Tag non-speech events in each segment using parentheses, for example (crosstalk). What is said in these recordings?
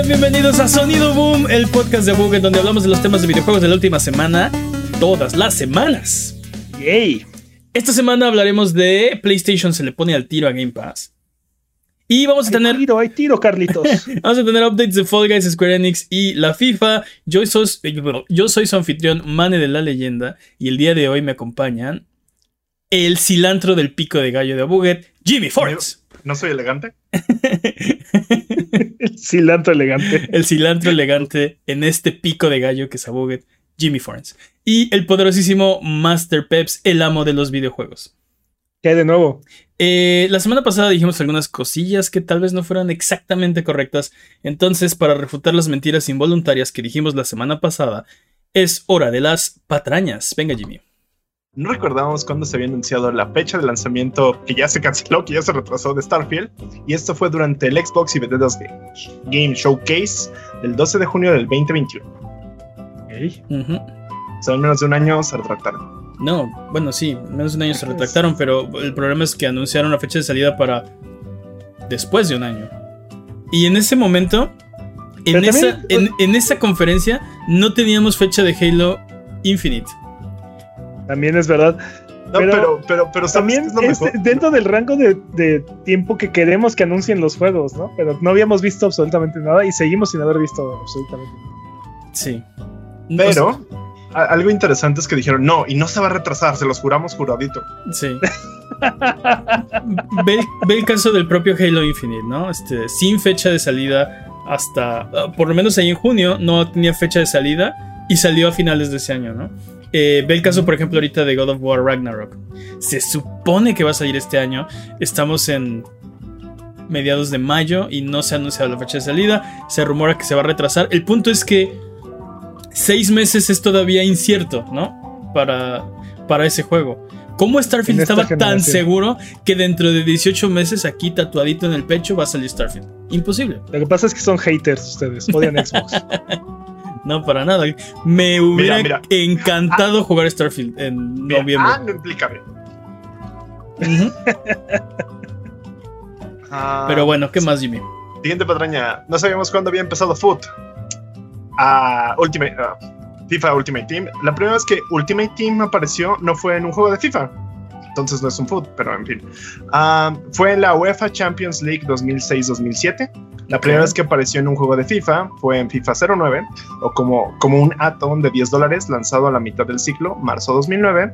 sean bienvenidos a Sonido Boom, el podcast de Buget donde hablamos de los temas de videojuegos de la última semana, todas las semanas. Yay. Esta semana hablaremos de PlayStation se le pone al tiro a Game Pass. Y vamos a tener. Hay tiro, hay tiro, Carlitos. (laughs) vamos a tener updates de Fall Guys, Square Enix y la FIFA. Yo soy, yo soy su anfitrión, Mane de la Leyenda. Y el día de hoy me acompañan el cilantro del pico de gallo de Abuget, Jimmy Forrest. ¿No soy elegante? El cilantro elegante. El cilantro elegante en este pico de gallo que es Abuget, Jimmy Forrest. Y el poderosísimo Master Peps, el amo de los videojuegos. ¿Qué hay de nuevo? Eh, la semana pasada dijimos algunas cosillas que tal vez no fueran exactamente correctas. Entonces, para refutar las mentiras involuntarias que dijimos la semana pasada, es hora de las patrañas. Venga, Jimmy. No recordamos cuándo se había anunciado la fecha de lanzamiento que ya se canceló, que ya se retrasó de Starfield. Y esto fue durante el Xbox y Bethesda Game Showcase del 12 de junio del 2021. Okay. O sea, en menos de un año se retractaron. No, bueno, sí, menos de un año se retractaron, pero el problema es que anunciaron la fecha de salida para después de un año. Y en ese momento, en, esa, en, esa conferencia, no teníamos fecha de Halo Infinite. También es verdad. No, pero, pero, pero, también es dentro del rango de, de, tiempo que queremos que anuncien los juegos, ¿no? Pero no habíamos visto absolutamente nada y seguimos sin haber visto absolutamente nada. Sí. Pero algo interesante es que dijeron, no, y no se va a retrasar, se los juramos juradito. Sí. ve, el caso del propio Halo Infinite, ¿no? Este, sin fecha de salida hasta, ah, por lo menos ahí en junio, no tenía fecha de salida y salió a finales de ese año, ¿no? Eh, ve el caso, por ejemplo, ahorita de God of War Ragnarok. Se supone que va a salir este año. Estamos en mediados de mayo y no se ha anunciado la fecha de salida. Se rumora que se va a retrasar. El punto es que seis meses es todavía incierto, ¿no? Para, para ese juego. ¿Cómo Starfield estaba tan seguro que dentro de 18 meses aquí tatuadito en el pecho va a salir Starfield? Imposible. Lo que pasa es que son haters ustedes, odian Xbox. (laughs) no, para nada. Me hubiera encantado jugar Starfield en noviembre. Ah, no implica (laughs) Pero bueno, ¿qué más, Jimmy? Siguiente patraña. No sabíamos cuándo había empezado Foot a Ultimate, FIFA Ultimate Team. La primera vez que Ultimate Team apareció no fue en un juego de FIFA. Entonces no es un foot, pero en fin. fue en la UEFA Champions League 2006-2007. La primera vez que apareció en un juego de FIFA fue en FIFA 09, o como, como un add-on de 10 dólares lanzado a la mitad del ciclo, marzo 2009.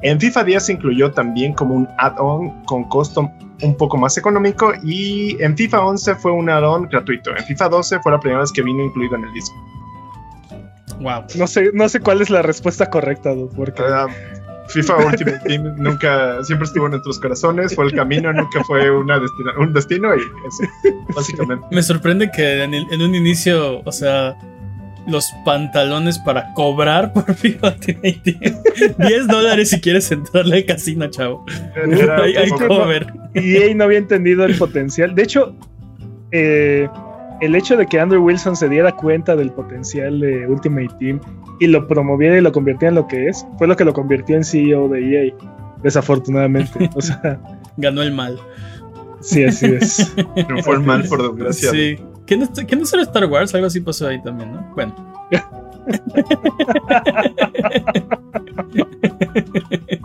En FIFA 10 se incluyó también como un add-on con costo un poco más económico y en FIFA 11 fue un add-on gratuito. En FIFA 12 fue la primera vez que vino incluido en el disco. Wow. No sé, no sé cuál es la respuesta correcta, porque uh, FIFA Ultimate Team nunca, siempre estuvo en nuestros corazones, fue el camino, nunca fue una un destino y eso, básicamente. Me sorprende que en, en un inicio, o sea, los pantalones para cobrar por FIFA Ultimate Team. (laughs) 10 dólares si quieres entrarle al casino, chavo. hay, hay cover. Y no había entendido el potencial. De hecho, eh, el hecho de que Andrew Wilson se diera cuenta del potencial de Ultimate Team y lo promoviera y lo convirtiera en lo que es, fue lo que lo convirtió en CEO de EA, desafortunadamente. (laughs) O sea, ganó el mal. Sí, así es. (laughs) No fue el mal, por desgracia. Sí. ¿Qué no, ¿Qué no será Star Wars? Algo así pasó ahí también, ¿no? Bueno. (laughs)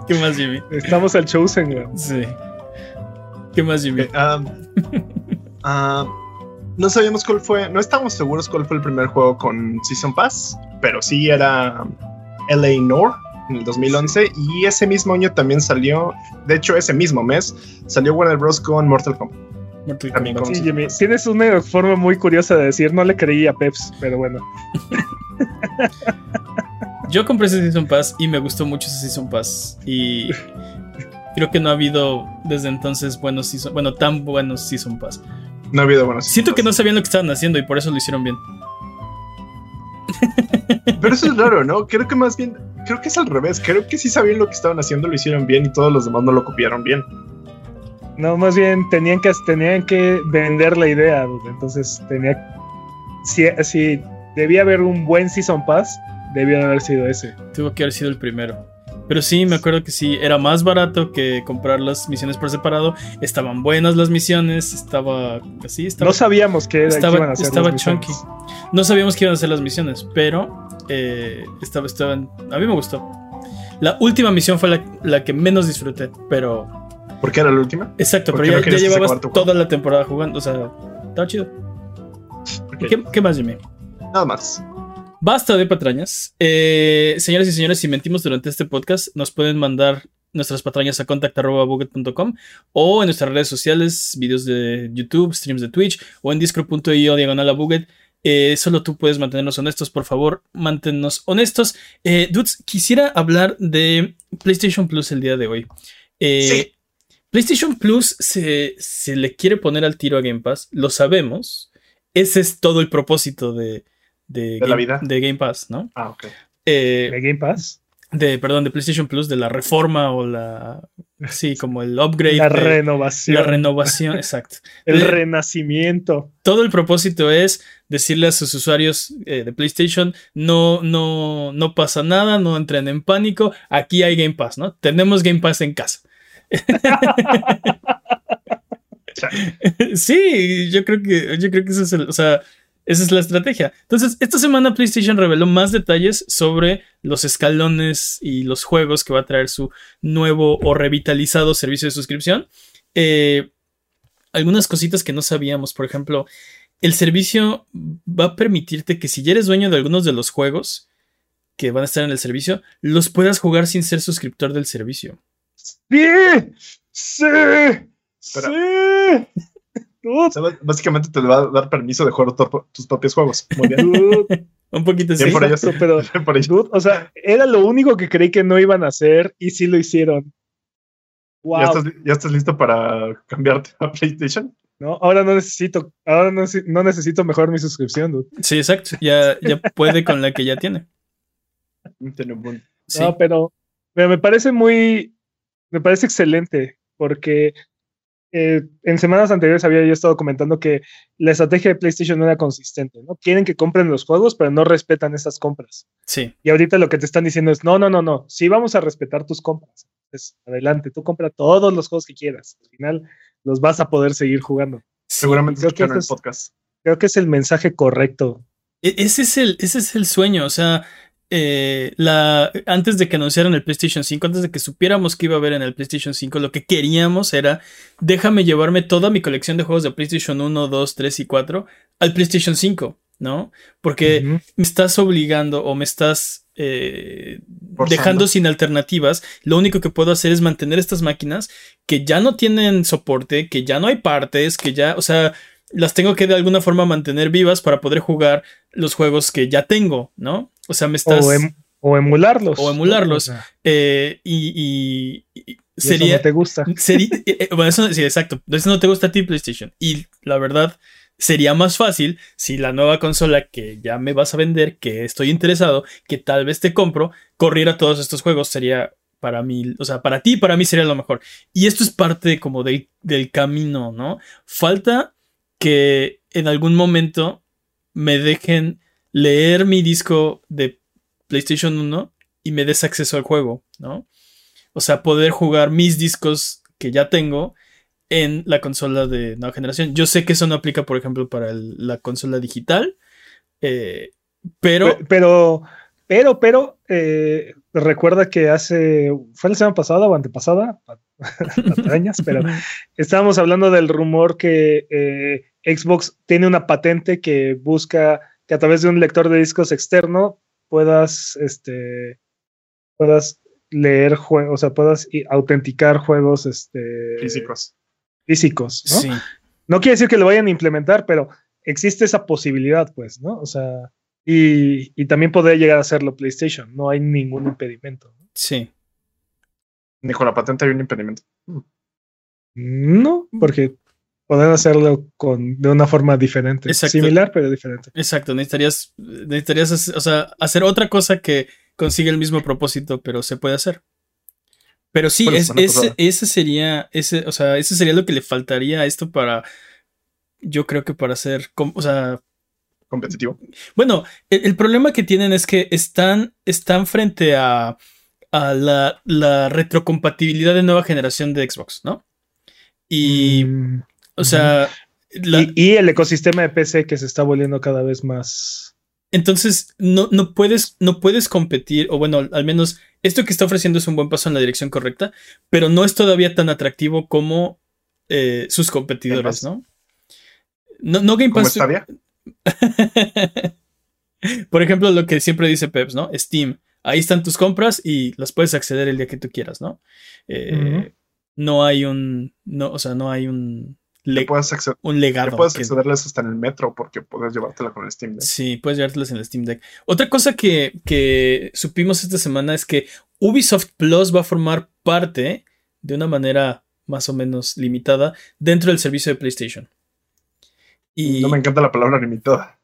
¿Qué más, Jimmy? Estamos al Chosen, güey. Sí. ¿Qué más, Jimmy? Um, uh, no sabíamos cuál fue, no estábamos seguros cuál fue el primer juego con Season Pass, pero sí era LA Noir en el 2011 y ese mismo año también salió, de hecho ese mismo mes, salió Warner Bros. con Mortal Kombat. sí, Jimmy, tienes una forma muy curiosa de decir, no le creí a Peps, pero bueno. (laughs) Yo compré ese Season Pass y me gustó mucho ese Season Pass y (laughs) creo que no ha habido desde entonces buenos season, bueno, tan buenos Season Pass. No ha habido buenos. Siento que no sabían lo que estaban haciendo y por eso lo hicieron bien. Pero eso es raro, ¿no? (laughs) Creo que más bien, creo que es al revés. Creo que sí sabían lo que estaban haciendo, lo hicieron bien y todos los demás no lo copiaron bien. No, más bien tenían que, tenían que vender la idea, entonces tenía. Si, si debía haber un buen Season Pass, debía haber sido ese. Tuvo que haber sido el primero. Pero sí, me acuerdo que sí, era más barato que comprar las misiones por separado. Estaban buenas las misiones, estaba así, estaba, no sabíamos que, era, estaba, que iban a hacer estaba las chunky. No sabíamos que iban a hacer las misiones, pero eh, estaba, estaban, a mí me gustó. La última misión fue la, la que menos disfruté, pero ¿Por qué era la última? exacto, ¿Por pero no ya, llevabas toda la temporada jugando, o sea, estaba chido. Ok, ¿Y ¿Qué, qué más, Jimmy? Nada más. Basta de patrañas. Eh, señoras y señores, si mentimos durante este podcast, nos pueden mandar nuestras patrañas a contact.buget.com o en nuestras redes sociales, videos de YouTube, streams de Twitch o en discord.io diagonal a Buget. Eh, solo tú puedes mantenernos honestos, por favor, manténnos honestos. Eh, dudes, quisiera hablar de PlayStation Plus el día de hoy. Eh, Sí. PlayStation Plus se, se le quiere poner al tiro a Game Pass, lo sabemos. Ese es todo el propósito de, de, la Game, vida. de Game Pass, ¿no? Ah, ok. Eh, ¿De Game Pass? de, perdón, de PlayStation Plus, de la reforma o la. Sí, como el upgrade. La de- renovación. la renovación, exacto. (laughs) el de- renacimiento. Todo el propósito es decirle a sus usuarios eh, de PlayStation: no, no, no pasa nada, no entren en pánico. Aquí hay Game Pass, ¿no? Tenemos Game Pass en casa. (laughs) sí, yo creo que, yo creo que eso es el, o sea, esa es la estrategia. Entonces, esta semana PlayStation reveló más detalles sobre los escalones y los juegos que va a traer su nuevo o revitalizado servicio de suscripción. Eh, algunas cositas que no sabíamos, por ejemplo, el servicio va a permitirte que si ya eres dueño de algunos de los juegos que van a estar en el servicio, los puedas jugar sin ser suscriptor del servicio. ¡Sí! ¡Sí! ¡Sí! Dude, O sea, básicamente te va a dar permiso de jugar tu- tus propios juegos. Muy bien. dude, (laughs) Un poquito así. Por ellos. pero (laughs) por dude, o sea, era lo único que creí que no iban a hacer y sí lo hicieron. Wow. ¿Ya, estás, ¿Ya estás listo para cambiarte a PlayStation? No, ahora no necesito, ahora no, nece- no necesito mejorar mi suscripción, dude. Sí, exacto. Ya, ya puede con la que ya tiene. Buen- Sí. No, pero, pero me parece muy, me parece excelente porque eh, en semanas anteriores había yo estado comentando que la estrategia de PlayStation no era consistente, ¿no? Quieren que compren los juegos, pero no respetan esas compras. Sí, Y ahorita lo que te están diciendo es, no, no, no, no, sí vamos a respetar tus compras. Entonces, adelante, tú compra todos los juegos que quieras. Al final los vas a poder seguir jugando. sí. Seguramente creo que escucharon el es- podcast. Creo que es el mensaje correcto. E- Ese es el, ese es el sueño. O sea, eh, la, antes de que anunciaran el PlayStation 5, antes de que supiéramos que iba a haber en el PlayStation 5, lo que queríamos era déjame llevarme toda mi colección de juegos de PlayStation 1, 2, 3 y 4 al PlayStation 5, ¿no? Porque me estás obligando o me estás eh, dejando sin alternativas. Lo único que puedo hacer es mantener estas máquinas que ya no tienen soporte, que ya no hay partes, que ya, o sea, las tengo que de alguna forma mantener vivas para poder jugar los juegos que ya tengo, ¿no? O sea, me estás... O, em- o emularlos. O emularlos. ¿no? O sea, eh, y, y- y y eso no te gusta. (laughs) Sería, eh, eh, bueno, eso, sí, exacto. Eso no te gusta a ti, PlayStation. Y la verdad, sería más fácil si la nueva consola que ya me vas a vender, que estoy interesado, que tal vez te compro, corriera todos estos juegos. Sería para mí, o sea, para ti, para mí sería lo mejor. Y esto es parte como del, del camino, ¿no? Falta que en algún momento me dejen leer mi disco de PlayStation 1 y me des acceso al juego, ¿no? O sea, poder jugar mis discos que ya tengo en la consola de nueva generación. Yo sé que eso no aplica, por ejemplo, para el- la consola digital, eh, pero... Pe- Pero, pero, pero, eh, recuerda que hace, fue la semana pasada o antepasada, (laughs) patrañas, pero (laughs) estábamos hablando del rumor que eh, Xbox tiene una patente que busca que a través de un lector de discos externo puedas, este, puedas leer juegos, o sea, puedas autenticar juegos, este, Físicos. físicos, ¿no? Sí, No quiere decir que lo vayan a implementar, pero existe esa posibilidad, pues, ¿no? O sea, y, y también podría llegar a hacerlo PlayStation, no hay ningún impedimento. ¿no? sí. Ni con la patente hay un impedimento. No, porque podrán hacerlo con, de una forma diferente. Exacto. Similar, pero diferente. Exacto, necesitarías, necesitarías hacer, o sea, hacer otra cosa que consiga el mismo propósito, pero se puede hacer. Pero sí, es, ese, ese sería, ese, o sea, ese sería lo que le faltaría a esto para, yo creo que para hacer, com- o sea, Competitivo. bueno, el, el problema que tienen es que están, están frente a, a la, la retrocompatibilidad de nueva generación de Xbox, ¿no? Y, Mm, o sea, la- y, y el ecosistema de PC que se está volviendo cada vez más. entonces no, no, puedes, no puedes competir, o bueno, al menos esto que está ofreciendo es un buen paso en la dirección correcta, pero no es todavía tan atractivo como eh, sus competidores, ¿no? No, no Game ¿Cómo Pass. está bien? (laughs) Por ejemplo, lo que siempre dice Peps, ¿no? Steam. Ahí están tus compras y las puedes acceder el día que tú quieras, ¿no? Eh. No hay un. No, o sea, no hay un. Le- puedes, acceder, un ya legado. puedes que- accederles hasta en el metro porque puedes llevártela con el Steam Deck. Sí, puedes llevártelas en el Steam Deck. Otra cosa que, que supimos esta semana es que Ubisoft Plus va a formar parte, de una manera más o menos limitada, dentro del servicio de PlayStation. Y No me encanta la palabra limitada.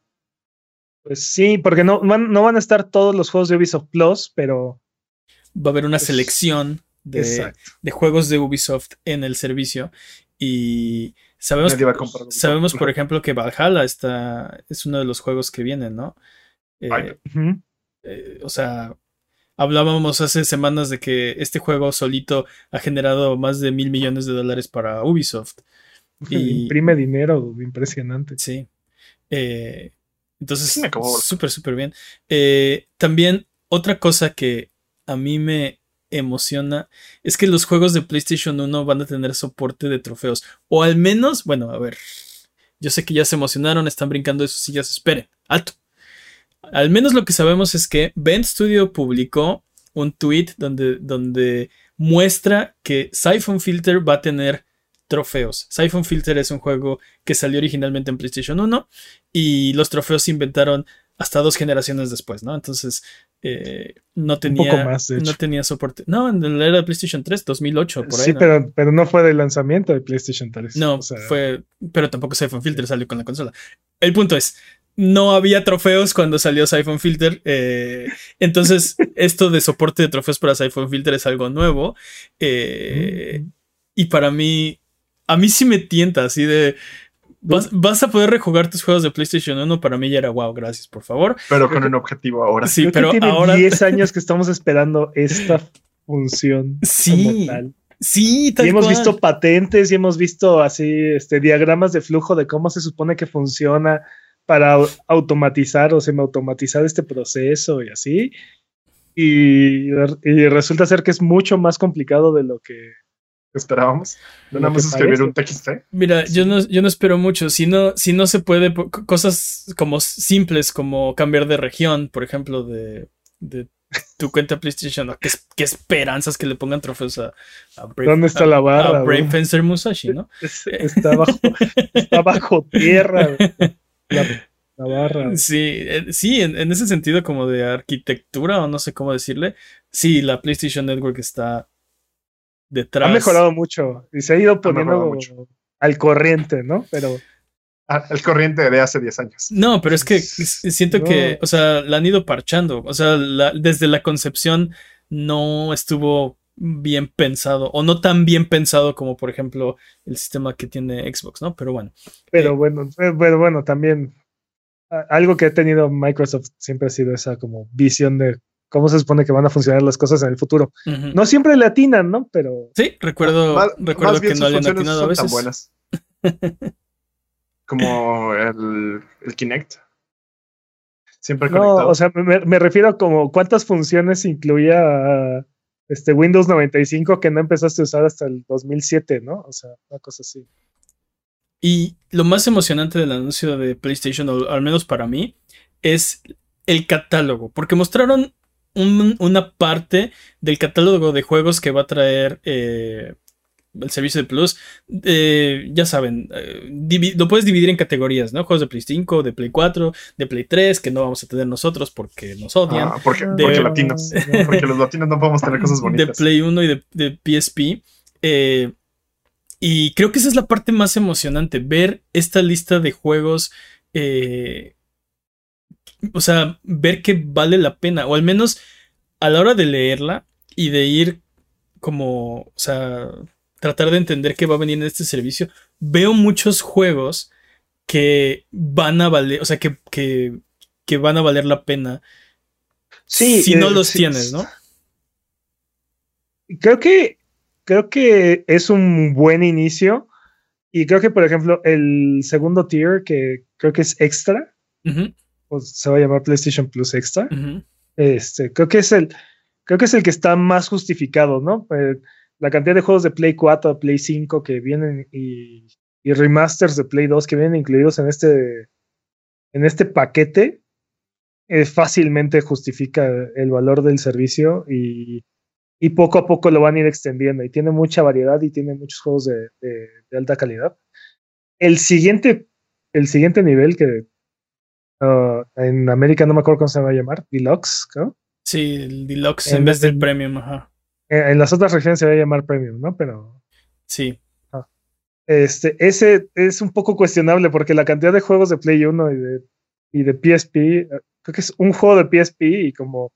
Pues sí, porque no van, no van a estar todos los juegos de Ubisoft Plus, pero. va a haber una selección de, de juegos de Ubisoft en el servicio. Y sabemos, Nadie va a comprar Ubisoft sabemos por ejemplo, que Valhalla está, es uno de los juegos que vienen, ¿no? Eh, eh, o sea, hablábamos hace semanas de que este juego solito ha generado más de mil millones de dólares para Ubisoft. Y- Imprime dinero, impresionante. Sí. Eh, entonces, súper, súper bien. Eh, también, otra cosa que a mí me emociona es que los juegos de PlayStation 1 van a tener soporte de trofeos. O al menos, bueno, a ver. Yo sé que ya se emocionaron, están brincando de sus sillas. Esperen, alto. Al menos lo que sabemos es que Ben Studio publicó un tweet donde, donde muestra que Siphon Filter va a tener trofeos. Siphon Filter es un juego que salió originalmente en PlayStation 1 y los trofeos se inventaron hasta dos generaciones después, ¿no? Entonces eh, no tenía poco más, de no tenía soporte. No, en la era de PlayStation 3, 2008 por ahí. sí, ¿no? pero, pero no fue del lanzamiento de PlayStation 3. No, o sea, fue. Pero tampoco Siphon Filter salió con la consola. El punto es. No había trofeos cuando salió Siphon Filter. eh, entonces, (laughs) esto de soporte de trofeos para Siphon Filter es algo nuevo. eh, Mm. y para mí. A mí sí me tienta, así de. Vas, vas a poder rejugar tus juegos de PlayStation 1. Para mí ya era wow, gracias, por favor. Pero con un objetivo ahora. Sí, creo que pero tiene ahora. 10 (laughs) años que estamos esperando esta función. Sí, como tal. Sí, tal Y hemos cual. visto patentes y hemos visto así este, diagramas de flujo de cómo se supone que funciona para au- automatizar o semiautomatizar este proceso y así. Y, y resulta ser que es mucho más complicado de lo que... Esperábamos. No nada más escribir un TXT. Mira, yo no, yo no espero mucho. Si no, si no se puede, cosas como simples como cambiar de región, por ejemplo, de, de tu (laughs) cuenta PlayStation. ¿no? ¿Qué, es- qué esperanzas que le pongan trofeos a, a Brave, ¿Dónde está a- la barra, a Brave? Fencer Musashi, ¿no? es- está, bajo, está bajo tierra la, la barra. Sí, eh, sí, en, en ese sentido como de arquitectura o no sé cómo decirle. Sí, la PlayStation Network está detrás. Ha mejorado mucho y se ha ido poniendo mucho. al corriente, ¿no? Pero Ah, el corriente de hace 10 años. No, pero es que s- siento No. que, o sea, la han ido parchando. O sea, la- desde la concepción no estuvo bien pensado o no tan bien pensado como, por ejemplo, el sistema que tiene Xbox, ¿no? Pero bueno. Pero Eh, bueno, eh, pero bueno, también algo que ha tenido Microsoft siempre ha sido esa como visión de cómo se supone que van a funcionar las cosas en el futuro. No siempre le atinan, ¿no? Pero Sí, recuerdo, Más- recuerdo más bien que no sus le han funciones atinado a son veces. tan buenas. (laughs) Como el, el Kinect. Siempre no, conectado. o sea, me, me refiero a como cuántas funciones incluía ah, este Windows 95 que no empezaste a usar hasta el 2007, ¿no? O sea, una cosa así. Y lo más emocionante del anuncio de PlayStation, o al menos para mí, es el catálogo. Porque mostraron un- una parte del catálogo de juegos que va a traer eh, el servicio de Plus. Eh, ya saben, eh, lo puedes dividir en categorías, ¿no? Juegos de Play 5, de Play 4, de Play 3, que no vamos a tener nosotros porque nos odian. Ah, porque, de- porque latinos. (laughs) Porque los latinos no podemos tener cosas (laughs) de bonitas. Play 1 y de, de PSP. eh, y creo que esa es la parte más emocionante, ver esta lista de juegos. eh, o sea, ver que vale la pena, o al menos a la hora de leerla y de ir como, o sea, tratar de entender qué va a venir en este servicio, veo muchos juegos que van a valer, o sea, que, que, que van a valer la pena Sí, si no eh, los sí, tienes, ¿no? creo que creo que es un buen inicio. Y creo que, por ejemplo, el segundo tier, que creo que es extra, pues se va a llamar PlayStation Plus Extra. Este, creo que es el, creo que es el que está más justificado, ¿no? Eh, la cantidad de juegos de Play 4, Play 5 que vienen y, y, remasters de Play 2 que vienen incluidos en este, en este paquete, eh, fácilmente justifica el valor del servicio y, y, poco a poco lo van a ir extendiendo. Y tiene mucha variedad y tiene muchos juegos de, de, de alta calidad. El siguiente, el siguiente nivel que uh, en América no me acuerdo cómo se va a llamar, Deluxe, ¿no? Sí, el Deluxe en, vez del Premium, ajá. En, las otras regiones se va a llamar Premium, ¿no? Pero. Sí. Ah. Este, ese es un poco cuestionable porque la cantidad de juegos de Play 1 y de, y de PSP, eh, creo que es un juego de PSP y como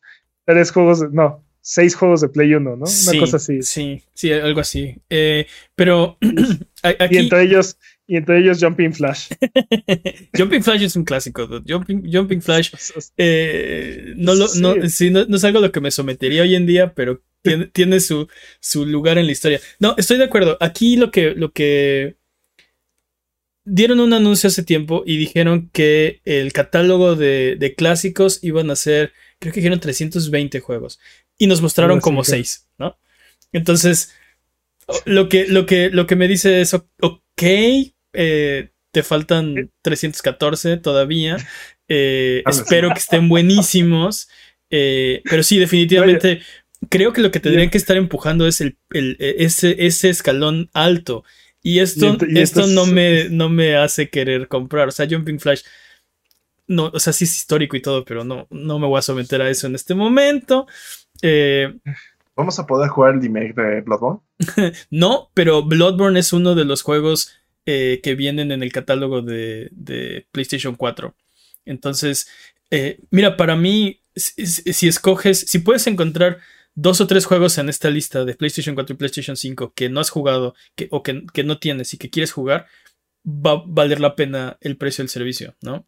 tres juegos, no, seis juegos de Play 1, ¿no? Una cosa así. Sí, sí, algo así. Eh, pero (clears throat) aquí... Y entre ellos, y entre ellos Jumping Flash. (laughs) Jumping Flash es un clásico, Jumping, Jumping Flash (laughs) eh, no, lo, no, no, es algo a lo que me sometería hoy en día, pero tiene, (laughs) tiene su, su, lugar en la historia. No, estoy de acuerdo. Aquí lo que, lo que dieron un anuncio hace tiempo y dijeron que el catálogo de, de clásicos iban a ser, creo que dijeron 320 juegos y nos mostraron como 6, ¿no? Entonces, lo que, lo que, lo que me dice es, ok, eh, te faltan 314 todavía. Eh, espero que estén buenísimos. Eh, pero sí, definitivamente. Creo que lo que tendrían que estar empujando es el, ese, ese, escalón alto. Y esto, esto no, me, no me hace querer comprar. O sea, Jumping Flash. No, o sea, sí es histórico y todo, pero no, no me voy a someter a eso en este momento. ¿Vamos a poder jugar el remake de Bloodborne? (laughs) no, pero Bloodborne es uno de los juegos eh, que vienen en el catálogo de, de PlayStation 4. Entonces, eh, mira, para mí, si, escoges, si puedes encontrar dos o tres juegos en esta lista de PlayStation 4 y PlayStation 5 que no has jugado que, o que, que, no tienes y que quieres jugar, va a valer la pena el precio del servicio, ¿no?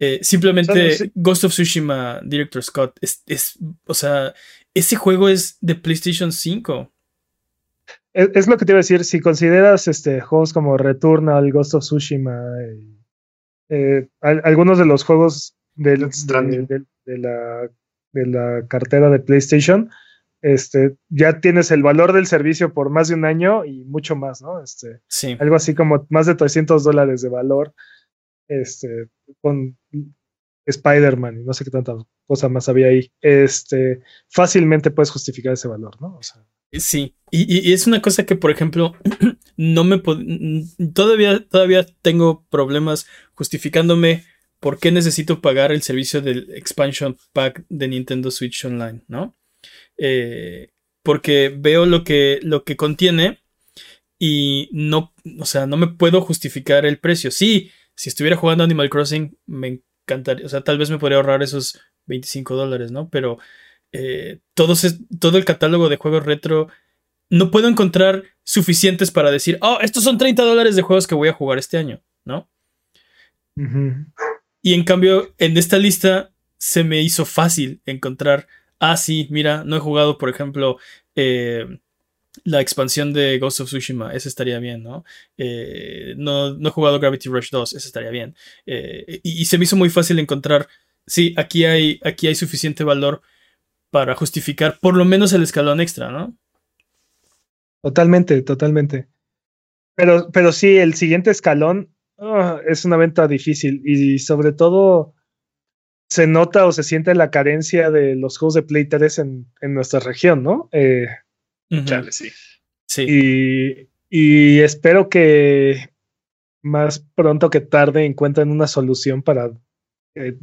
Eh, simplemente Ghost of Tsushima Director Scott es, es, o sea, ese juego es de PlayStation 5 es, lo que te iba a decir, si consideras este, juegos como Returnal, Ghost of Tsushima, eh, algunos de los juegos de, la, de la cartera de PlayStation, este, ya tienes el valor del servicio por más de un año y mucho más, ¿no? Este, sí. Algo así como más de 300 dólares de valor, este, con Spider-Man y no sé qué tanta cosa más había ahí. Este, fácilmente puedes justificar ese valor, ¿no? Sea, Sí, y, es una cosa que, por ejemplo, (clears throat) no me todavía, todavía tengo problemas justificándome por qué necesito pagar el servicio del expansion pack de Nintendo Switch Online, ¿no? Eh, porque veo lo que, lo que contiene y no, o sea, no me puedo justificar el precio. Sí, si estuviera jugando Animal Crossing, me encantaría, o sea, tal vez me podría ahorrar esos 25 dólares, ¿no? Pero eh, todo, todo el catálogo de juegos retro, no puedo encontrar suficientes para decir, oh, estos son 30 dólares de juegos que voy a jugar este año, ¿no? Y en cambio, en esta lista se me hizo fácil encontrar, ah, sí, mira, no he jugado, por ejemplo, eh, la expansión de Ghost of Tsushima, ese estaría bien, ¿no? Eh, no, no, he jugado Gravity Rush 2, ese estaría bien. y, y, se me hizo muy fácil encontrar, sí, aquí hay, aquí hay suficiente valor para justificar por lo menos el escalón extra, ¿no? Totalmente, totalmente. Pero, pero sí, el siguiente escalón ah, es una venta difícil y sobre todo se nota o se siente la carencia de los juegos de Play 3 en, en nuestra región, ¿no? Eh, sí. Sí. Y, y, espero que más pronto que tarde encuentren una solución para eh,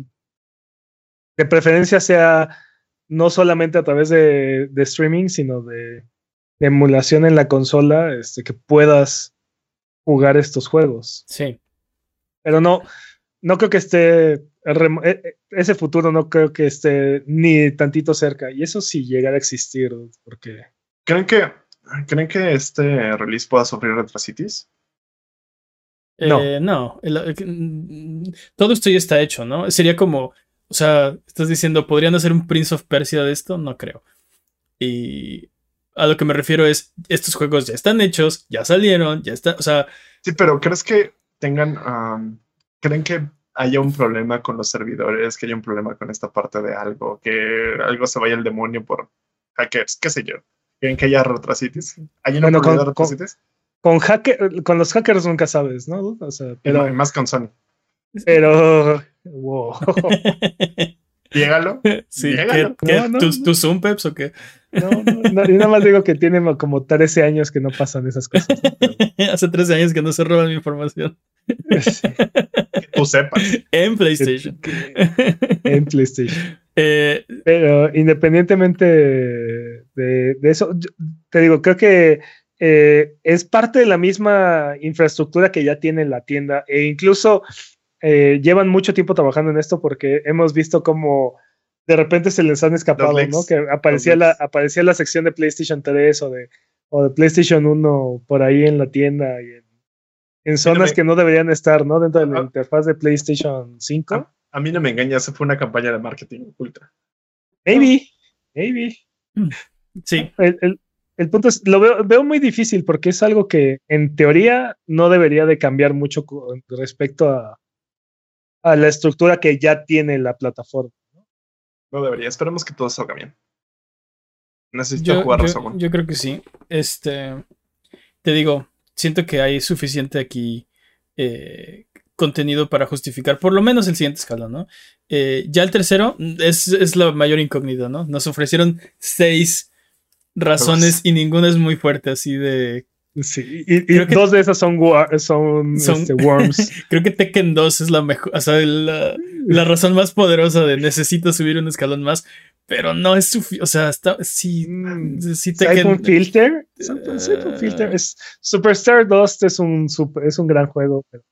de preferencia sea no solamente a través de, streaming, sino de, emulación en la consola, este, que puedas jugar estos juegos. Sí. Pero no, no creo que esté, e, e, ese futuro no creo que esté ni tantito cerca. Y eso sí llegará a existir, porque... ¿Creen que, ¿creen que este release pueda sufrir retrasitis? no. Eh, no. Mm, todo esto ya está hecho, ¿no? Sería como o sea, estás diciendo, ¿podrían hacer un Prince of Persia de esto? No creo. Y a lo que me refiero es, estos juegos ya están hechos, ya salieron, ya está, o sea... Sí, pero ¿crees que tengan, um, creen que haya un problema con los servidores, que haya un problema con esta parte de algo, que algo se vaya al demonio por hackers, qué sé yo? ¿Creen que haya retrocities? ¿Hay una Bueno, probabilidad de con- con-? Con, hacker, con los hackers nunca sabes, ¿no? O sea, Pero pero, más con Sony. pero, wow. (laughs) Llégalo. sí, Llégalo. ¿qué, qué, No, no, tus Zoom Peps o qué? No, no, no, yo nada más digo que tiene como 13 años que no pasan esas cosas. ¿no? Pero, (laughs) Hace 13 años que no se roban mi información (laughs) sí, Que tú sepas. en PlayStation. en PlayStation. Eh, Pero independientemente de, de eso, yo- te digo, creo que eh, es parte de la misma infraestructura que ya tiene la tienda e incluso eh, llevan mucho tiempo trabajando en esto porque hemos visto como de repente se les han escapado, leaks. ¿no? Que aparecía la, aparecía la sección de PlayStation 3 o de, o de PlayStation 1 por ahí en la tienda y en, en zonas que no deberían estar, ¿no? Dentro de la Ah. interfaz de PlayStation 5. A mí no me engañas, eso fue una campaña de marketing oculta. Maybe, maybe. sí, el, el- el punto es, lo veo, veo muy difícil porque es algo que en teoría no debería de cambiar mucho con respecto a, a la estructura que ya tiene la plataforma. No debería. Esperemos que todo salga bien. Necesito yo, jugar yo- yo creo que sí. Este, te digo, siento que hay suficiente aquí eh, contenido para justificar por lo menos el siguiente escalón, ¿no? Eh, ya el tercero es, es la mayor incógnita, ¿no? Nos ofrecieron seis razones y ninguna es muy fuerte, así de... Sí, y, y Creo que- dos de esas son, son, Son- este, worms. (laughs) Creo que Tekken 2 es la mejor, o sea, la, la razón más poderosa de necesito subir un escalón más, pero no es suficiente, o sea, está, sí, Mm, sí. Filter. Siphon Siphon Filter. Es, Superstar Dust es un, super- es un gran juego. pero-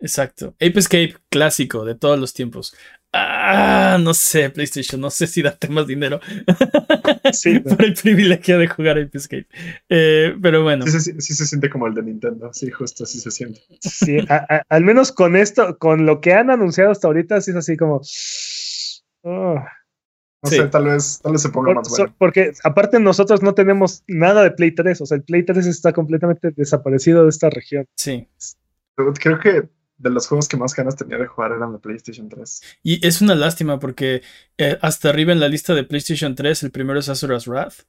Exacto. Ape Escape clásico de todos los tiempos. Ah, no sé, PlayStation, no sé si date más dinero (laughs) Sí, por el privilegio de jugar Ape Escape. Eh, pero bueno, Sí, se- sí se siente como el de Nintendo. Sí, justo así se siente. Sí, a- a- al menos con esto, con lo que han anunciado hasta ahorita, sí es así como. oh. No Sí. sé, tal vez, tal vez se ponga Por- más so- bueno. porque aparte nosotros no tenemos nada de Play 3, o sea, el Play 3 está completamente desaparecido de esta región. sí. Creo que de los juegos que más ganas tenía de jugar eran de PlayStation 3. Y es una lástima porque eh, hasta arriba en la lista de PlayStation 3, el primero es Asura's Wrath.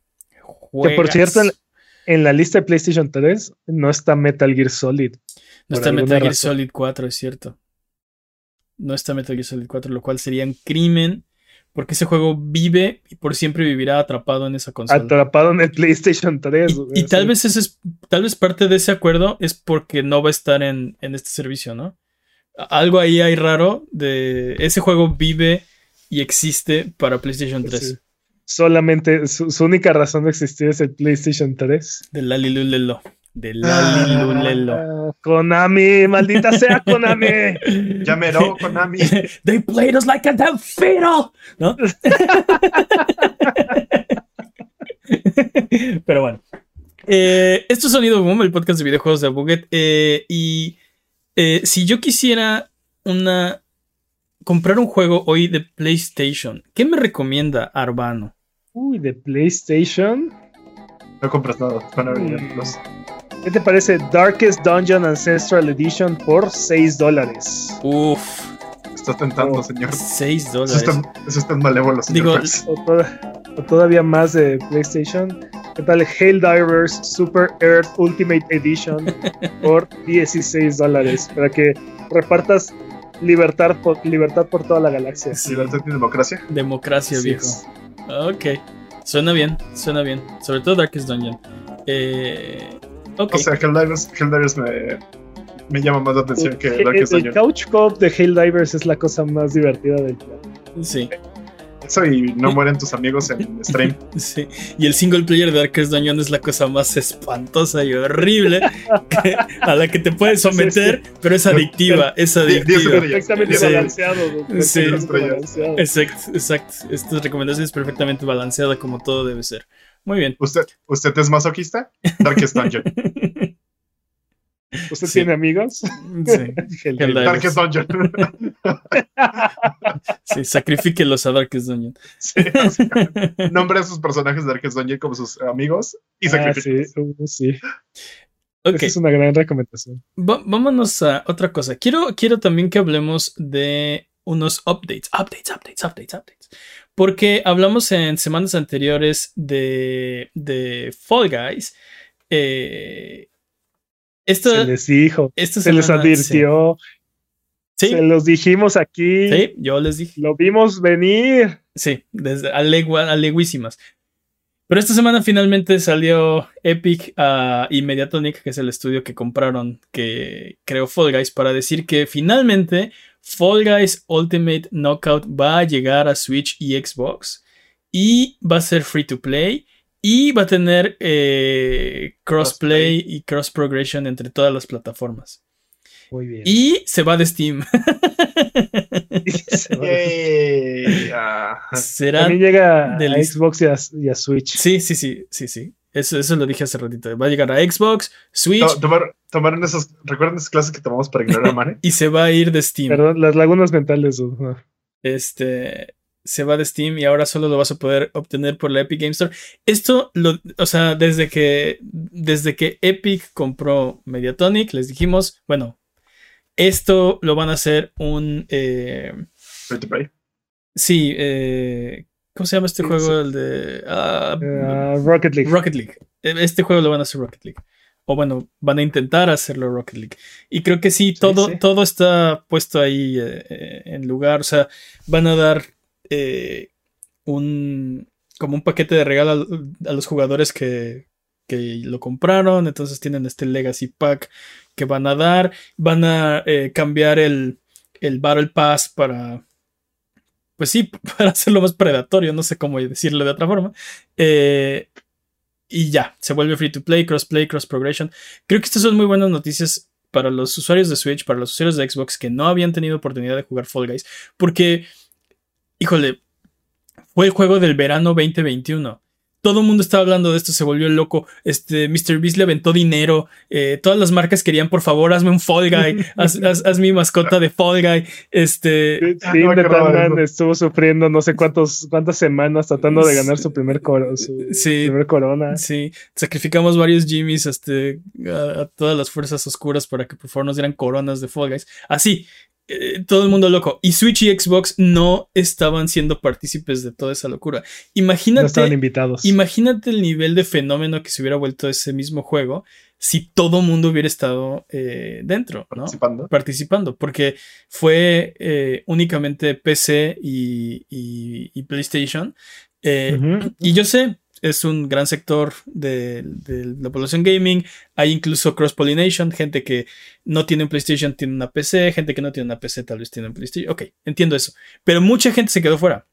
Que por cierto, en, en la lista de PlayStation 3 no está Metal Gear Solid. no está Metal Gear razón. Solid 4, es cierto. No está Metal Gear Solid 4, lo cual sería un crimen porque ese juego vive y por siempre vivirá atrapado en esa consola. Atrapado en el PlayStation 3. Y, tal sí. vez ese es, tal vez parte de ese acuerdo es porque no va a estar en, en este servicio, ¿no? Algo ahí hay raro de ese juego vive y existe para PlayStation 3. Sí. Solamente su, su única razón de existir es el PlayStation 3. De Lalilulelo. De Lalilulelo. Ah, Konami, maldita sea Konami. (laughs) Ya meró, Konami. (laughs) They played us like a damn fiddle. ¿No? (laughs) Pero bueno. Eh, esto es Sonido Boom, el podcast de videojuegos de Buget. Eh, y eh, si yo quisiera una. comprar un juego hoy de PlayStation, ¿qué me recomienda Arbano? Uy, de PlayStation. No compras nada. Van a venir Mm. los- ¿Qué te parece Darkest Dungeon Ancestral Edition por 6 dólares? Uf, Está tentando, Oh, señor. 6 Eso dólares. está, eso está malévolo, señor Digo, Peps. O, toda- o todavía más de PlayStation. ¿Qué tal Divers Super Earth Ultimate Edition por (laughs) 16 dólares? Para que repartas libertad por, libertad por toda la galaxia. Libertad y democracia. Democracia, viejo. es. Ok. Suena bien, suena bien. Sobre todo Darkest Dungeon. Eh, ok. O sea, Helldivers, Helldivers me, me llama más la atención que El, Darkest el Dungeon. couch co-op de Divers es la cosa más divertida del planeta. sí, Eso y no mueren tus amigos en stream. (laughs) sí. Y el single player de Darkest Dungeon es la cosa más espantosa y horrible que- a la que te puedes someter, pero es adictiva, es adictiva. Perfectamente Sí. balanceado. Sí. balanceado. Exacto, exacto. Esta recomendación es perfectamente balanceada como todo debe ser. Muy bien. ¿Usted, ¿Usted es masoquista? Darkest Dungeon. (laughs) ¿Usted Sí. tiene amigos? Sí. (laughs) Helldivers. Darkest Dungeon. sí, sacrifíquelos a Darkest Dungeon. Sí, básicamente. Nombre a sus personajes de Darkest Dungeon como sus amigos y Ah, sí, uh, sí. Esa es una gran recomendación. va- vámonos a otra cosa. Quiero, quiero también que hablemos de unos updates, updates, updates, updates, updates. Porque hablamos en semanas anteriores de, de Fall Guys. Eh, esta, Se les dijo, esta se les advirtió, Sí, se los dijimos aquí, sí, yo les dije. lo vimos venir. Sí, desde a, legua- a leguísimas. Pero esta semana finalmente salió Epic ah, y Mediatonic, que es el estudio que compraron, que creó Fall Guys, para decir que finalmente Fall Guys Ultimate Knockout va a llegar a Switch y Xbox. Y va a ser free to play. Y va a tener eh, crossplay y cross progression entre todas las plataformas. Muy bien. Y se va de Steam. (laughs) (laughs) Se va. Yay. Ah, Será También llega a Xbox y a, y a Switch. Sí, sí, sí, sí, sí. Eso, eso lo dije hace ratito. Va a llegar a Xbox, Switch to- tomar, tomaron esas, ¿recuerdan esas clases que tomamos para ignorar a Mane? (laughs) y se va a ir de Steam. Perdón, las lagunas mentales. no. Este se va de Steam y ahora solo lo vas a poder obtener por la Epic Game Store. Esto lo, o sea, desde que desde que Epic compró Mediatonic, les dijimos, bueno, esto lo van a hacer un eh, Free to play. sí, eh, ¿cómo se llama este juego? El de ah, Ah, Rocket League. Rocket League. E- Este juego lo van a hacer Rocket League. O bueno, van a intentar hacerlo Rocket League. Y creo que sí, todo, sí. todo está puesto ahí eh, eh, en lugar. O sea, van a dar eh, un como un paquete de regalo a, los jugadores que, que lo compraron. Entonces tienen este Legacy Pack que van a dar. Van a eh, cambiar el, el Battle Pass para. Pues sí, (laughs) para hacerlo más predatorio. No sé cómo decirlo de otra forma. Eh, y ya, se vuelve free to play, crossplay, cross progression. Creo que estas son muy buenas noticias para los usuarios de Switch, para los usuarios de Xbox que no habían tenido oportunidad de jugar Fall Guys, porque, híjole, fue el juego del verano 2021. Todo el mundo estaba hablando de esto, se volvió loco. Este, Mr. Beast le aventó dinero. eh, todas las marcas querían, por favor, hazme un Fall Guy. (laughs) Haz, haz- haz mi mascota de Fall Guy. Este, Sí, Ah, no Batman estuvo sufriendo no sé cuántos, cuántas semanas tratando de ganar su primer, coro- su Sí. primer corona. Sí, sacrificamos varios Jimmys este, a, a todas las fuerzas oscuras para que por favor nos dieran coronas de Fall Guys. Así, eh, todo el mundo loco. Y Switch y Xbox no estaban siendo partícipes de toda esa locura. No Imagínate, estaban invitados. imagínate el nivel de fenómeno que se hubiera vuelto ese mismo juego si todo mundo hubiera estado eh, dentro, ¿no? Participando. participando, porque fue eh, únicamente PC y, y- y PlayStation. Eh, y yo sé, es un gran sector de, de la población gaming. Hay incluso cross-pollination, gente que no tiene un PlayStation tiene una PC, gente que no tiene una PC tal vez tiene un PlayStation. Ok, entiendo eso. Pero mucha gente se quedó fuera.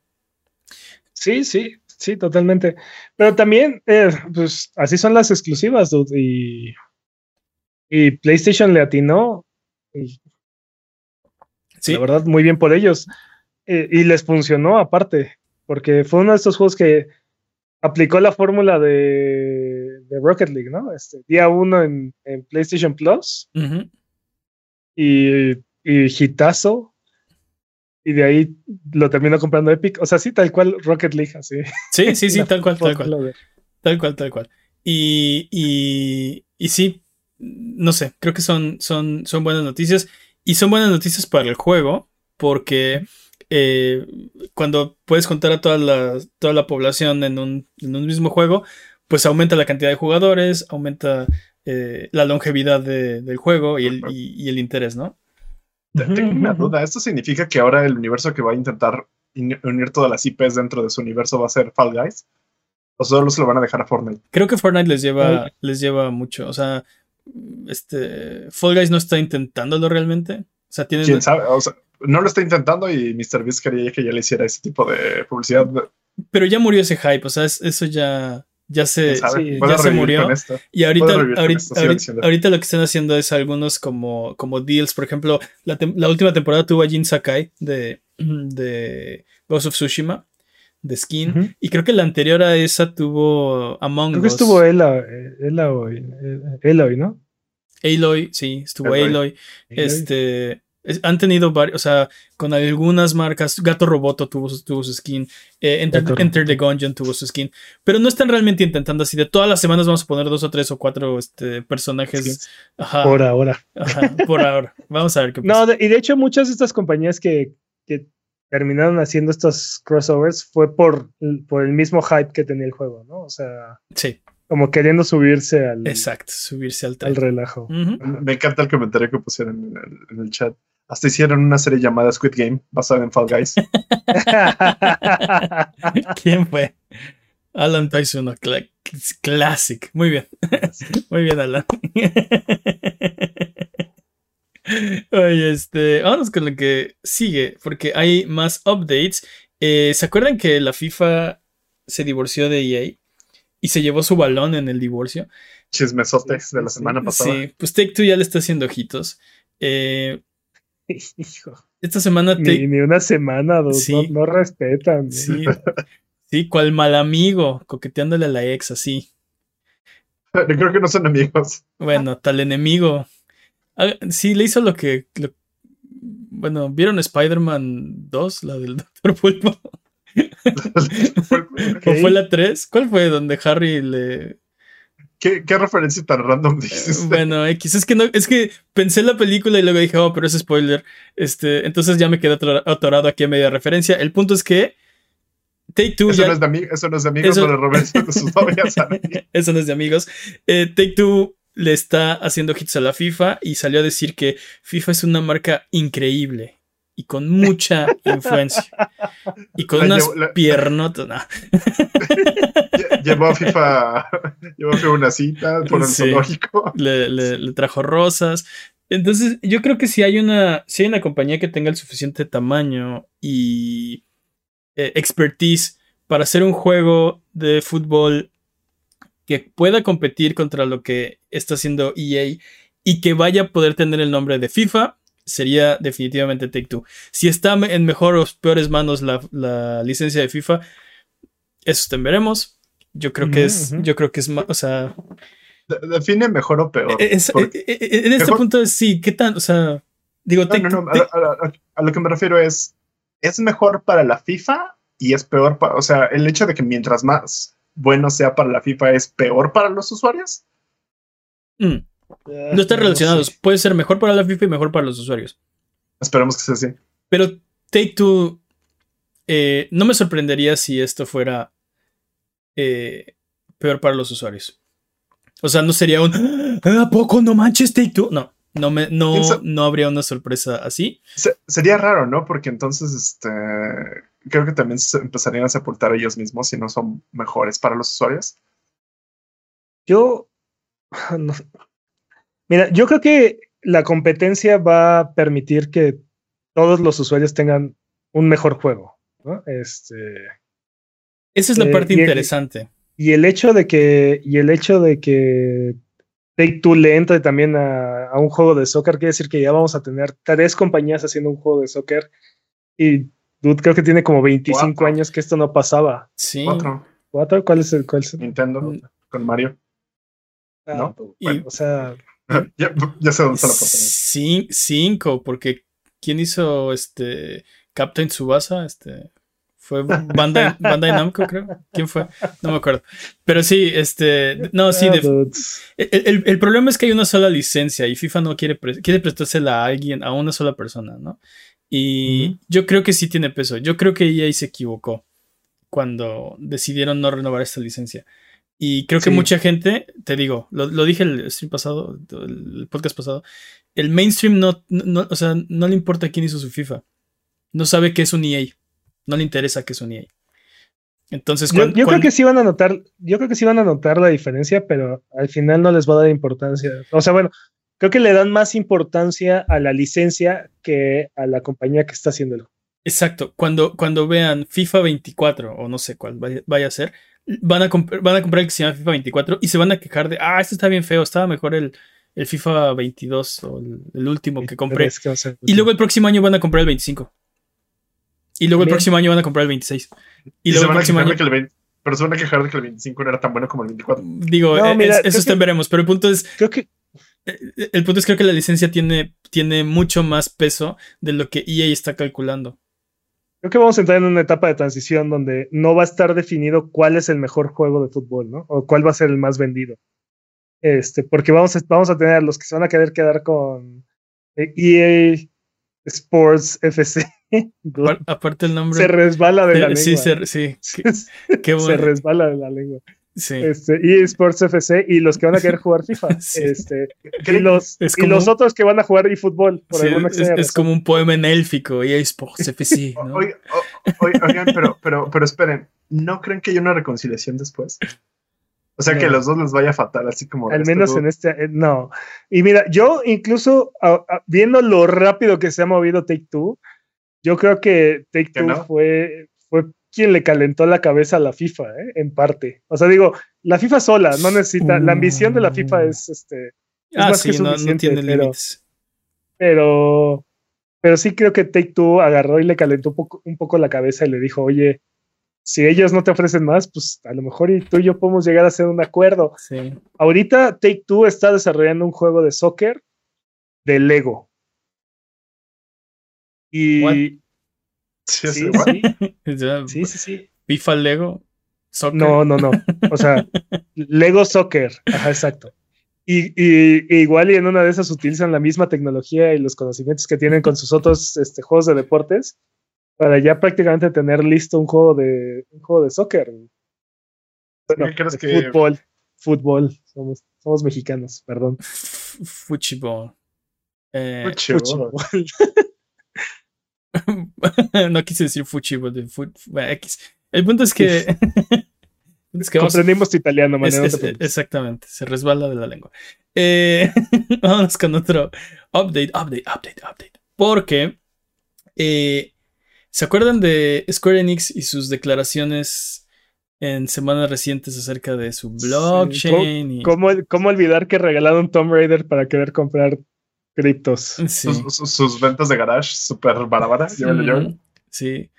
Sí, sí, sí, totalmente. Pero también, eh, pues así son las exclusivas, dude. Y, y PlayStation le atinó. Y Sí, la verdad, muy bien por ellos. Eh, y les funcionó aparte, porque fue uno de estos juegos que aplicó la fórmula de, de Rocket League, ¿no? Este, día uno en, en PlayStation Plus y, y hitazo. Y de ahí lo terminó comprando Epic. O sea, sí, tal cual Rocket League, así. sí, sí, (laughs) sí, tal cual, tal cual. de- Tal cual, tal cual. Y, y, y sí, no sé, creo que son, son, son buenas noticias. Y son buenas noticias para el juego, porque eh, cuando puedes contar a toda la, toda la población en un, en un mismo juego, pues aumenta la cantidad de jugadores, aumenta eh, la longevidad de- del juego y el, y- y el interés, ¿no? Te- Tengo una duda. ¿Esto significa que ahora el universo que va a intentar in- unir todas las IPs dentro de su universo va a ser Fall Guys? ¿O solo se lo van a dejar a Fortnite? Creo que Fortnite les lleva, les lleva mucho. O sea, este Fall Guys no está intentándolo realmente. O sea, tienen. ¿Quién sabe? O sea, no lo está intentando y Mr. Beast quería que ya le hiciera ese tipo de publicidad. Pero ya murió ese hype, o sea, es- eso ya, ya se... Ya se murió. con esto. Y ahorita, ahorita, esto, ahorita- ahorita lo que están haciendo es algunos como, como deals. Por ejemplo, la, la última temporada tuvo a Jin Sakai de, (clears throat) de Ghost of Tsushima, de Skin. Y creo que la anterior a esa tuvo Among Creo que Us. estuvo Ela, eh, Ela hoy, eh, Eloy, ¿no? Aloy, sí, estuvo Aloy. Aloy. Este. Es- han tenido varios, o sea, con algunas marcas. Gato Roboto tuvo, su- tuvo su skin. eh, Enter, the Gungeon tuvo su skin. Pero no están realmente intentando así de todas las semanas vamos a poner dos o tres o cuatro este, personajes. Ajá, Por ahora. ajá, por ahora. Vamos a ver qué (laughs) pasa. No, de- y de hecho muchas de estas compañías que, que terminaron haciendo estos crossovers fue por, por el mismo hype que tenía el juego, ¿no? O sea, Sí, como queriendo subirse al, exacto. Subirse al relajo. Me encanta el comentario que pusieron en el, en el chat. Hasta hicieron una serie llamada Squid Game basada en Fall Guys. (laughs) (laughs) ¿Quién fue? Alan Tyson, no, cla- Classic. Muy bien. (laughs) Muy bien, Alan. Oye, este, vámonos con lo que sigue, porque hay más updates. Eh, ¿Se acuerdan que la FIFA se divorció de EA y se llevó su balón en el divorcio? Chismesotes de la Sí, semana pasada. Sí, pues Take Two ya le está haciendo ojitos. Eh, (laughs) Hijo, esta semana ni, Take ni una semana, Sí. no, no respetan. ¿no? Sí, (laughs) sí, cual mal amigo, coqueteándole a la ex, así. Yo creo que no son amigos. Bueno, tal enemigo. Ah, Sí, le hizo lo que. lo- bueno, ¿vieron Spider-Man 2? La del (laughs) Doctor Pulpo. ¿O fue la 3? ¿Cuál fue donde Harry le. ¿Qué, qué referencia tan random dices? (laughs) Bueno, X. Es que no, es que pensé en la película y luego dije, oh, pero es spoiler. Este, entonces ya me quedé ator- atorado aquí a media referencia. El punto es que. Take Two Eso ya- no, es de ami- eso no es de amigos, Eso- pero Roberto de sus (laughs) novias. (laughs) Eso no es de amigos. Eh, Take Two le está haciendo hits a la FIFA y salió a decir que FIFA es una marca increíble y con mucha influencia. Y con La unas llevo- la- piernotas. no. Lle- (laughs) Llevó a FIFA, llevó a FIFA una cita por el Sí. zoológico. Le, le- le trajo rosas. Entonces, yo creo que si hay una, si hay una compañía que tenga el suficiente tamaño y eh, expertise para hacer un juego de fútbol que pueda competir contra lo que está haciendo EA y que vaya a poder tener el nombre de FIFA, sería definitivamente Take Two. Si está en mejores o peores manos la, la licencia de FIFA, eso también veremos. Yo creo que es, yo creo que es más, o sea, De- Define mejor o peor. eh, es- Porque- eh, eh, en este mejor- punto es sí, ¿qué tan? O sea, digo, No, Take- no, no, a, Take- a- a- a lo que me refiero es, es mejor para la FIFA y es peor para, o sea, el hecho de que mientras más bueno sea para la FIFA es peor para los usuarios. Mm, no están sé. relacionados. Puede ser mejor para la FIFA y mejor para los usuarios. Esperemos que sea así. Pero Take Two, eh, no me sorprendería si esto fuera eh, peor para los usuarios. O sea, no sería un "Ah, ¿A poco no manches Take Two? No, no, me, no, ¿Quién sa- no habría una sorpresa así. Se- sería raro, ¿no? Porque entonces, este, creo que también se empezarían a sepultar ellos mismos si no son mejores para los usuarios. Yo. (laughs) no. Mira, yo creo que la competencia va a permitir que todos los usuarios tengan un mejor juego. ¿no? Este, Esa es la Eh, parte y el- interesante. y el hecho de que. Y el hecho de que Take Two le entre también a, a un juego de soccer, quiere decir que ya vamos a tener tres compañías haciendo un juego de soccer. Y dude, creo que tiene como 25 Cuatro. años que esto no pasaba. Sí. Cuatro, ¿Cuatro? ¿Cuál es el cuál es el- Nintendo Mm. con Mario. Ah, ¿no? Y- bueno, o sea, (laughs) ya, ya sé dónde está la. Cin- cinco, porque ¿quién hizo este Captain Subasa? Este fue Bandai, (laughs) Bandai Namco, creo. ¿Quién fue? No me acuerdo. Pero sí, este, no, sí, de- el, el- problema es que hay una sola licencia y FIFA no quiere, pre- quiere prestársela a alguien, a una sola persona, ¿no? Y yo creo que sí tiene peso. Yo creo que EA se equivocó cuando decidieron no renovar esta licencia. Y creo que Sí. mucha gente, te digo, lo, lo dije el stream pasado, el podcast pasado, el mainstream no, no, o sea, no le importa quién hizo su FIFA. No sabe qué es un EA. No le interesa qué es un EA. Entonces, Yo, yo creo que sí van a notar, yo creo que sí van a notar la diferencia, pero al final no les va a dar importancia. O sea, bueno, creo que le dan más importancia a la licencia que a la compañía que está haciéndolo. Exacto. Cuando, cuando vean FIFA 24, o no sé cuál vaya, vaya a ser, van a, comp- van a comprar el que se llama FIFA 24 y se van a quejar de, ah, este está bien feo, estaba mejor el, el FIFA 22 o el, el último que compré. Que, Y luego el próximo año van a comprar el 25. Y luego el próximo año van a comprar el 26. Y, luego el próximo año... que el 20 pero se van a quejar de que el 25 no era tan bueno como el 24. Digo, No, eh, mira, es- creo eso que- también veremos, pero el punto es, creo que eh, el punto es creo que la licencia tiene, tiene mucho más peso de lo que EA está calculando. Creo que vamos a entrar en una etapa de transición donde no va a estar definido cuál es el mejor juego de fútbol, ¿no? O cuál va a ser el más vendido. Este, porque vamos a, vamos a tener los que se van a querer quedar con EA Sports FC. (laughs) Aparte el nombre. Se resbala de la lengua. Sí, (laughs) sí. Qué bueno. Se resbala de la lengua. Sí. Este, y Sports FC y los que van a querer (laughs) jugar FIFA. Este, y los, y los otros que van a jugar eFootball. Por sí, es, es, como un poema en élfico. Y Sports (laughs) FC. ¿no? Oigan, pero, pero, pero esperen. ¿No creen que hay una reconciliación después? O sea, que a los dos les vaya fatal, así como. Al menos en este. Eh, no. Y mira, yo incluso viendo lo rápido que se ha movido Take Two, yo creo que Take Two fue, fue quien le calentó la cabeza a la FIFA, ¿eh? en parte. O sea, digo, la FIFA sola no necesita. La ambición de la FIFA es este. ah, sí, no, tiene límites. Pero. Pero sí creo que Take Two agarró y le calentó un poco, un poco la cabeza y le dijo, oye si ellos no te ofrecen más, pues a lo mejor y tú y yo podemos llegar a hacer un acuerdo. Sí. Ahorita Take Two está desarrollando un juego de soccer de Lego. Y. Sí, sí, (laughs) sí. sí, sí, FIFA Lego. Soccer. No, no, no. O sea, (laughs) Lego Soccer. Ajá, exacto. Y, y, igual y en una de esas utilizan la misma tecnología y los conocimientos que tienen con sus otros este, juegos de deportes para ya prácticamente tener listo un juego de un juego de soccer. Bueno, fútbol, fútbol, somos, somos mexicanos, perdón. Fútbol. Eh, (laughs) (laughs) no quise decir fútbol de X. El punto es que. (laughs) es que Comprendimos italiano, man, Exactamente, se resbala de la lengua. Eh, (laughs) vámonos con otro update, update, update, update. Porque eh, ¿Se acuerdan de Square Enix y sus declaraciones en semanas recientes acerca de su blockchain? ¿Cómo, ¿Cómo, olvidar que regalaron Tomb Raider para querer comprar criptos? Sus, ventas de garage súper barabaras. Sí.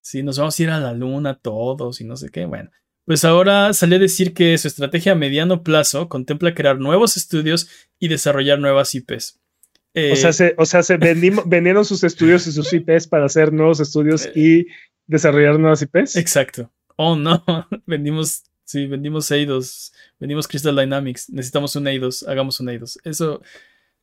sí, nos vamos a ir a la luna todos y no sé qué. Bueno, pues ahora salió a decir que su estrategia a mediano plazo contempla crear nuevos estudios y desarrollar nuevas IPs o sea, se, o sea, se vendieron (laughs) sus estudios y sus IPs para hacer nuevos estudios eh, y desarrollar nuevas IPs. Exacto. Oh, no. (laughs) vendimos, sí, vendimos Eidos. Vendimos Crystal Dynamics. Necesitamos un Eidos. Hagamos un Eidos. Eso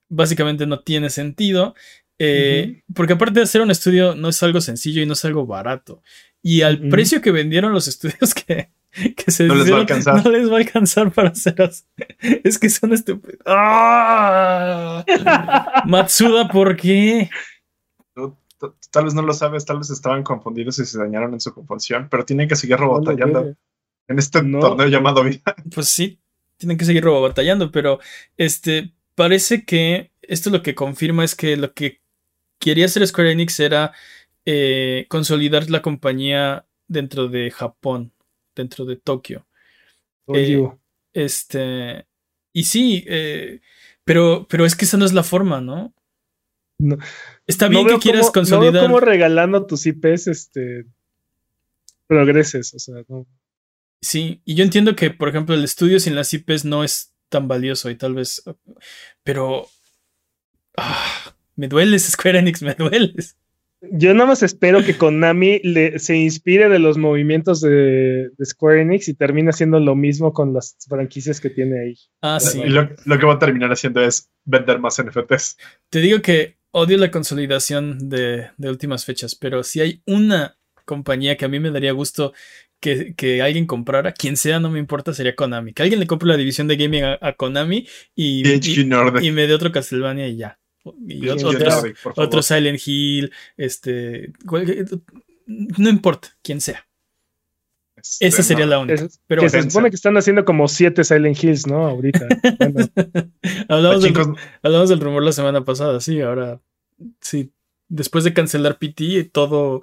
básicamente no tiene sentido. Eh, porque aparte de hacer un estudio no es algo sencillo y no es algo barato. Y al precio que vendieron los estudios (laughs) que, que se no les va a alcanzar. No les va a alcanzar para hacer (laughs) Es que son estúpidos. ¡Ah! (laughs) Matsuda, ¿por qué? tal vez no lo sabes, tal vez estaban confundidos y se dañaron en su confusión, pero tienen que seguir robotallando en este torneo llamado vida. Pues sí, tienen que seguir robotallando, pero este parece que esto lo que confirma es que lo que quería hacer Square Enix era eh, consolidar la compañía dentro de Japón dentro de Tokio. Eh, este. Y sí, eh, pero, pero es que esa no es la forma, ¿no? Está bien que quieras consolidar. No como regalando tus IPs, este. Progreses, o sea, no. Sí, y yo entiendo que, por ejemplo, el estudio sin las IPs no es tan valioso y tal vez. Pero. Ah, me dueles, (laughs) Square Enix, me dueles. Yo nada más espero que Konami le, se inspire de los movimientos de, Square Enix y termine haciendo lo mismo con las franquicias que tiene ahí. Ah, sí. Y lo, que va a terminar haciendo es vender más NFTs. Te digo que odio la consolidación de, últimas fechas, pero si hay una compañía que a mí me daría gusto que, alguien comprara, quien sea, no me importa, sería Konami. Que alguien le compre la división de gaming a, Konami y, y me dé otro Castlevania y ya. Y otro, Silent Hill, este, no importa quién sea. Este, Esa sería la única. pero se supone que están haciendo como siete Silent Hills, ¿no? Ahorita. (laughs) hablamos, del, hablamos, del, rumor la semana pasada, sí, ahora sí. Después de cancelar PT, todo,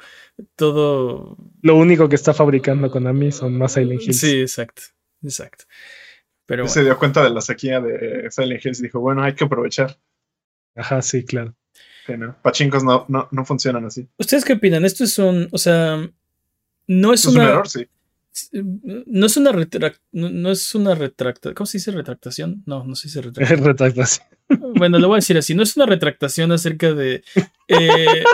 todo. Lo único que está fabricando Konami son más Silent Hills. Sí, exacto, exacto. Pero Se dio cuenta de la sequía de Silent Hills y dijo, bueno, hay que aprovechar. Ajá, sí, claro. Pachincos no, no, funcionan así. ¿Ustedes qué opinan? Esto es un, o sea, no es, un error, sí. No es una retrac no, no es una retractación. ¿Cómo se dice retractación? No, no se dice retractación. (laughs) Retractación. Bueno, lo voy a decir así. No es una retractación acerca de. eh,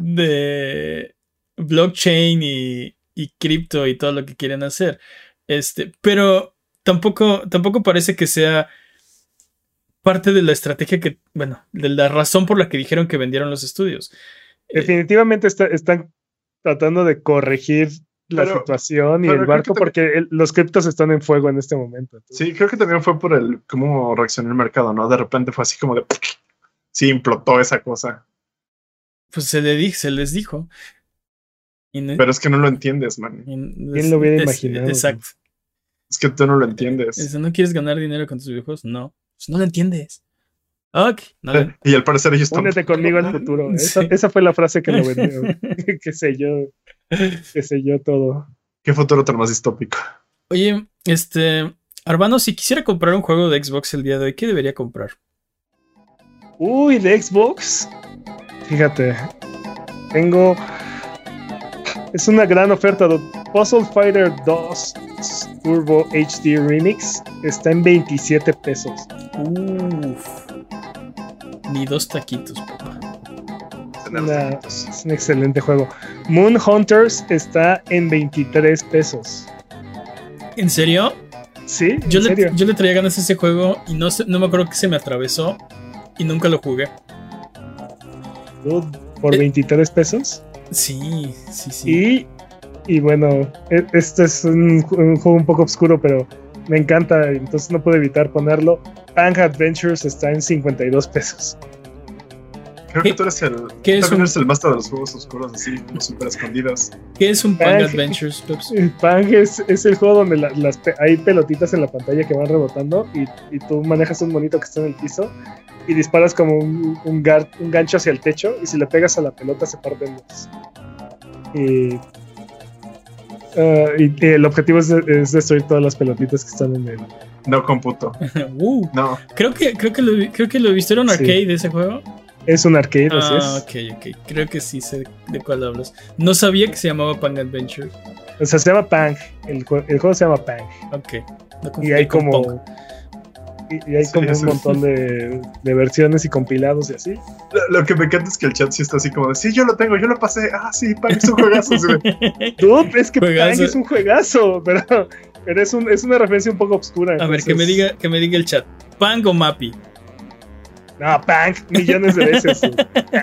de blockchain y, y cripto y todo lo que quieren hacer. Este, pero tampoco, tampoco parece que sea parte de la estrategia que, bueno, de la razón por la que dijeron que vendieron los estudios. Eh, Definitivamente está- están tratando de corregir la Pero- situación y el barco que porque el- los criptos están en fuego en este momento. Sí, creo que también fue por el cómo reaccionó el mercado, ¿no? De repente fue así como de. Sí, implotó esa cosa. Pues se, le di- se les dijo. No- Pero es que no lo entiendes, man. ¿Quién lo hubiera es- imaginado? Exacto. Es que tú no lo entiendes. Es, ¿No quieres ganar dinero con tus videojuegos? No. Pues no lo entiendes. Ok. No lo- (laughs) Y al parecer ellos Únete tampoco. conmigo al futuro. (laughs) Esa, Sí. esa fue la frase que lo vendió. (laughs) que selló, (laughs) que selló todo. ¿Qué futuro tan más distópico? Oye, este. Arbano, si quisiera comprar un juego de Xbox el día de hoy, ¿qué debería comprar? Uy, de Xbox. Fíjate. Tengo. Es una gran oferta. Puzzle Fighter 2 Turbo HD Remix está en 27 pesos. Uf. Ni dos taquitos, papá. Una- es un excelente juego. Moon Hunters está en 23 pesos. ¿En serio? ¿Sí? ¿En Yo le, serio? yo le traía ganas a ese juego y no, sé- no me acuerdo que se me atravesó y nunca lo jugué. ¿Por Eh, 23 pesos? Sí, sí, sí. Y, y bueno, e- este es un, un juego un poco oscuro, pero me encanta, entonces no puedo evitar ponerlo. Pang Adventures está en 52 pesos. Creo ¿Qué- que tú eres el. (laughs) qué es un- eres el máster de los juegos oscuros, así, como súper escondidas. ¿Qué es un Pang Ay, Adventures, Peps? (laughs) Pang es, es el juego donde la- las pe- hay pelotitas en la pantalla que van rebotando y, y tú manejas un monito que está en el piso y disparas como un, un, gar- un gancho hacia el techo y si le pegas a la pelota se parten dos. Y, ah, y el objetivo es, de- es destruir todas las pelotitas que están en el... No computo. (laughs) Uh, No. creo, que, creo, que lo, creo que lo viste. ¿Era un Sí. arcade de ese juego? Es un arcade, así Ah, es. ok, ok. Creo que sí sé de cuál hablas. No sabía que se llamaba Pang Adventure. O sea, se llama Pang. El, jue- el juego se llama Pang. Ok. Y hay con Pong. como... Y, y hay Sí, como un montón de, de versiones y compilados y así. Lo, lo que me encanta es que el chat sí está así como de, sí, yo lo tengo, yo lo pasé. Ah, sí, Pan es un juegazo. así Dude, es que Juegazo. Pang es un juegazo, pero, pero es, un, es una referencia un poco obscura. A ver, que me diga, que me diga el chat. ¿Pang o Mappy? No, Pang, millones de veces.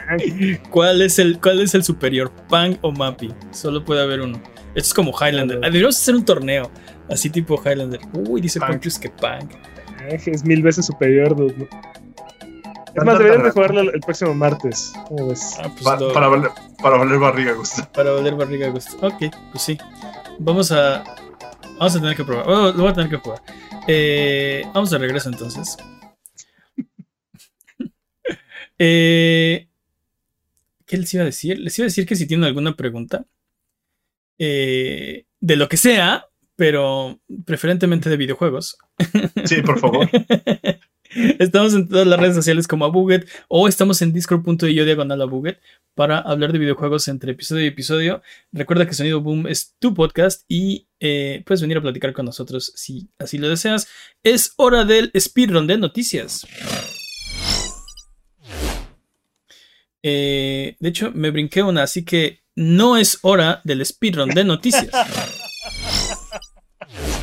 (laughs) ¿Cuál es el, cuál es el superior? ¿Pang o Mappy? Solo puede haber uno. Esto es como Highlander. Ah, Deberíamos hacer un torneo. Así tipo Highlander. Uy, dice. Pontius que Pang. Pang es mil veces superior. dude. Es más, deberían de jugarlo el, próximo martes. ¿Cómo ves? Ah, pues pa- lo- para, valer, para valer barriga, gusto. para valer barriga a gusto. Ok, pues sí. Vamos a. Vamos a tener que probar. Oh, lo voy a tener que jugar. Eh, vamos de regreso entonces. Eh, ¿Qué les iba a decir? Les iba a decir que si tienen alguna pregunta. eh, de lo que sea, pero preferentemente de videojuegos. Sí, por favor. (laughs) Estamos en todas las redes sociales como Abuget o estamos en discord.io diagonal Abuget para hablar de videojuegos entre episodio y episodio. Recuerda que Sonido Boom es tu podcast y eh, puedes venir a platicar con nosotros si así lo deseas. Es hora del speedrun de noticias. Eh, de hecho, me brinqué una, así que no es hora del speedrun de noticias. (laughs)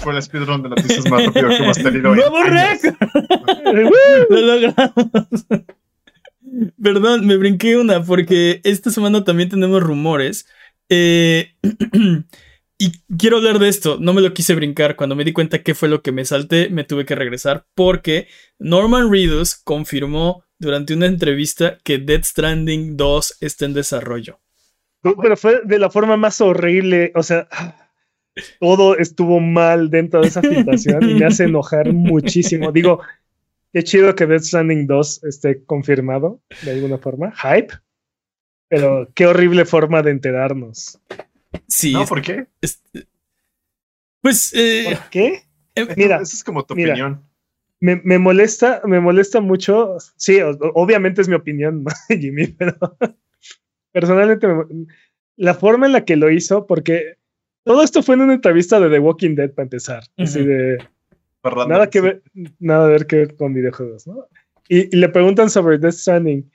Fue el speedrun de noticias más rápido que hemos tenido. en ¡Nuevo récord! (laughs) Lo logramos. Perdón, me brinqué una porque esta semana también tenemos rumores. Eh, (clears throat) y quiero hablar de esto. No me lo quise brincar. Cuando me di cuenta qué fue lo que me salté, me tuve que regresar porque Norman Reedus confirmó durante una entrevista que Dead Stranding 2 está en desarrollo. Pero fue de la forma más horrible. O sea, todo estuvo mal dentro de esa filtración y me hace enojar (laughs) muchísimo. Digo, qué chido que Death Stranding 2 esté confirmado de alguna forma. Hype. Pero qué horrible forma de enterarnos. Sí, No, ¿por qué? es- pues eh, ¿Por qué? eh, Mira, Esa es como tu mira. opinión. Me, me molesta, me molesta mucho. Sí, o- obviamente es mi opinión, (laughs) Jimmy, pero (laughs) personalmente me- la forma en la que lo hizo, porque todo esto fue en una entrevista de The Walking Dead para empezar. Así Ujú. de. Random, Nada que sí. ver, nada que ver que ver con videojuegos, ¿no? Y, y le preguntan sobre Death Stranding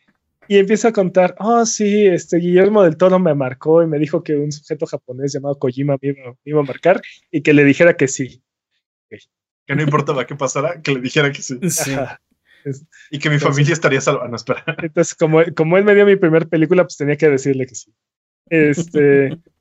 y empieza a contar, oh sí, este Guillermo del Toro me marcó y me dijo que un sujeto japonés llamado Kojima me iba, me iba a marcar y que le dijera que sí. Que no importaba qué pasara, que le dijera que sí. (laughs) Y que mi Entonces- familia estaría salva. No, espera. Entonces, como, como él me dio mi primer película, pues tenía que decirle que sí. Este. (laughs)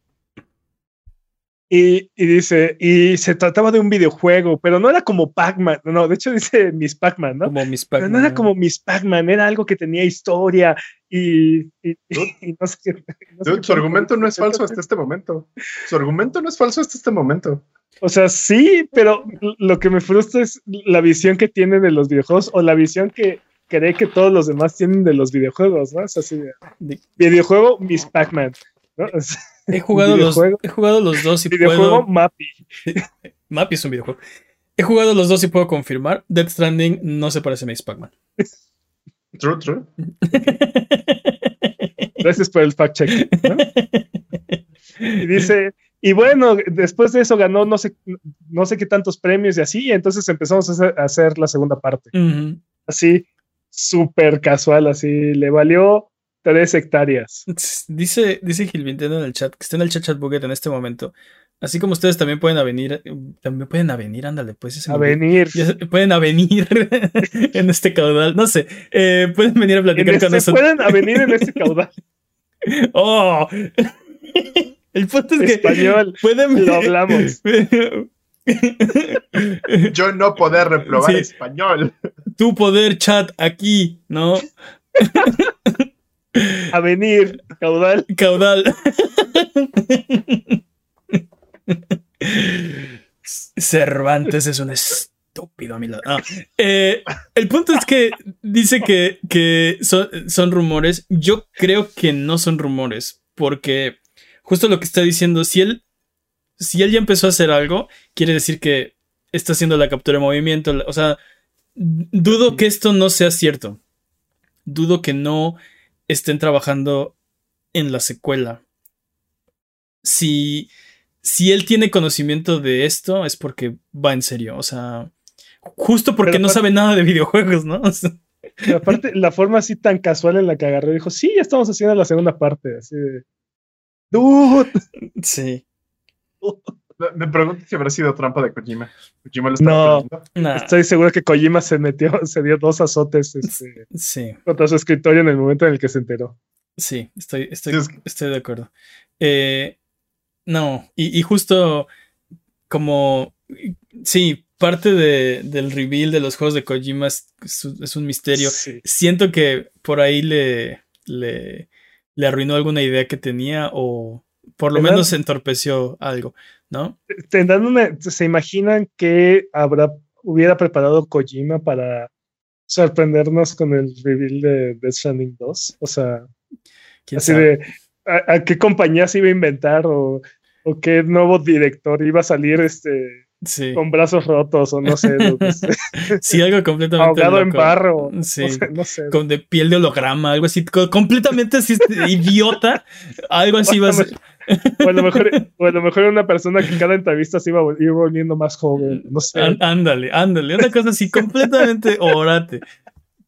Y, y dice, y se trataba de un videojuego, pero no era como Pac-Man, no, de hecho dice Miss Pac-Man, ¿no? Como mis Pero Pac-Man. no era como Miss Pac-Man, era algo que tenía historia y, y, y (laughs) no sé qué. no sé Dude, qué- su argumento no es falso hasta este momento. Su argumento no es falso hasta este momento. O sea, sí, pero lo que me frustra es la visión que tiene de los videojuegos o la visión que cree que todos los demás tienen de los videojuegos, ¿no? Es así de De- videojuego Miss Pac-Man, ¿no? (laughs) O sea, He (laughs) jugado, los, he jugado los dos y videojuego puedo. Mappy. (laughs) Mappy es un videojuego. He jugado los dos y puedo confirmar. Death Stranding no se parece a Maze Pac-Man. (laughs) True, true. Gracias por el fact check. ¿no? Y dice, y bueno, después de eso ganó no sé, no sé qué tantos premios y así, y entonces empezamos a hacer, a hacer la segunda parte. Así, súper casual, así, le valió tres hectáreas. (laughs) Dice, dice Gilvinteno en el chat, que está en el chat chat buget en este momento. Así como ustedes también pueden venir, también pueden venir, ándale, pues ese A me pueden venir (laughs) en este caudal, no sé, eh, pueden venir a platicar con este, nosotros. pueden venir en este (laughs) caudal Oh, el punto es que español. pueden Lo hablamos. Yo no poder reprobar Sí. español. tu poder chat aquí, ¿no? A venir, caudal. Caudal. Cervantes es un estúpido a mi lado. Ah, eh, el punto es que dice que, que son, son rumores. Yo creo que no son rumores, porque justo lo que está diciendo, si él, si él ya empezó a hacer algo, quiere decir que está haciendo la captura de movimiento. O sea, dudo que esto no sea cierto. Dudo que no estén trabajando en la secuela. Si, si él tiene conocimiento de esto, es porque va en serio. O sea, justo porque Pero no sabe nada de videojuegos, ¿no? (laughs) O sea, Pero aparte, la forma así tan casual en la que agarró, dijo, sí, ya estamos haciendo la segunda parte. Así de, dude. sí. (laughs) Me- pregunto si habrá sido trampa de Kojima. Kojima lo estaba No. Nah, Estoy seguro que Kojima se metió, (laughs) se dio dos azotes este, sí, contra su escritorio en el momento en el que se enteró. sí, estoy, estoy, Sí, es que- estoy de acuerdo. Eh, no, y, y justo como, sí, parte de- del reveal de los juegos de Kojima es, un- es un misterio. Sí. siento que por ahí le, le, le arruinó alguna idea que tenía o por lo ¿Verdad? menos entorpeció algo, ¿no? Tendrán una- ¿Se imaginan que habrá, hubiera preparado Kojima para sorprendernos con el reveal de Death Stranding 2? O sea, ¿Quién así sabe? de ¿a, a qué compañía se iba a inventar o, o qué nuevo director iba a salir este Sí. con brazos rotos o no sé, (laughs) Sí, algo completamente ahogado en barro, Sí. no sé, no sé. Con de piel de holograma, algo así, co- completamente así, este, (laughs) idiota. Algo así va a ser. O a lo mejor, o a lo mejor era una persona que en cada entrevista se iba, iba volviendo más joven, no sé. Án- Ándale, ándale. Una cosa así completamente orate.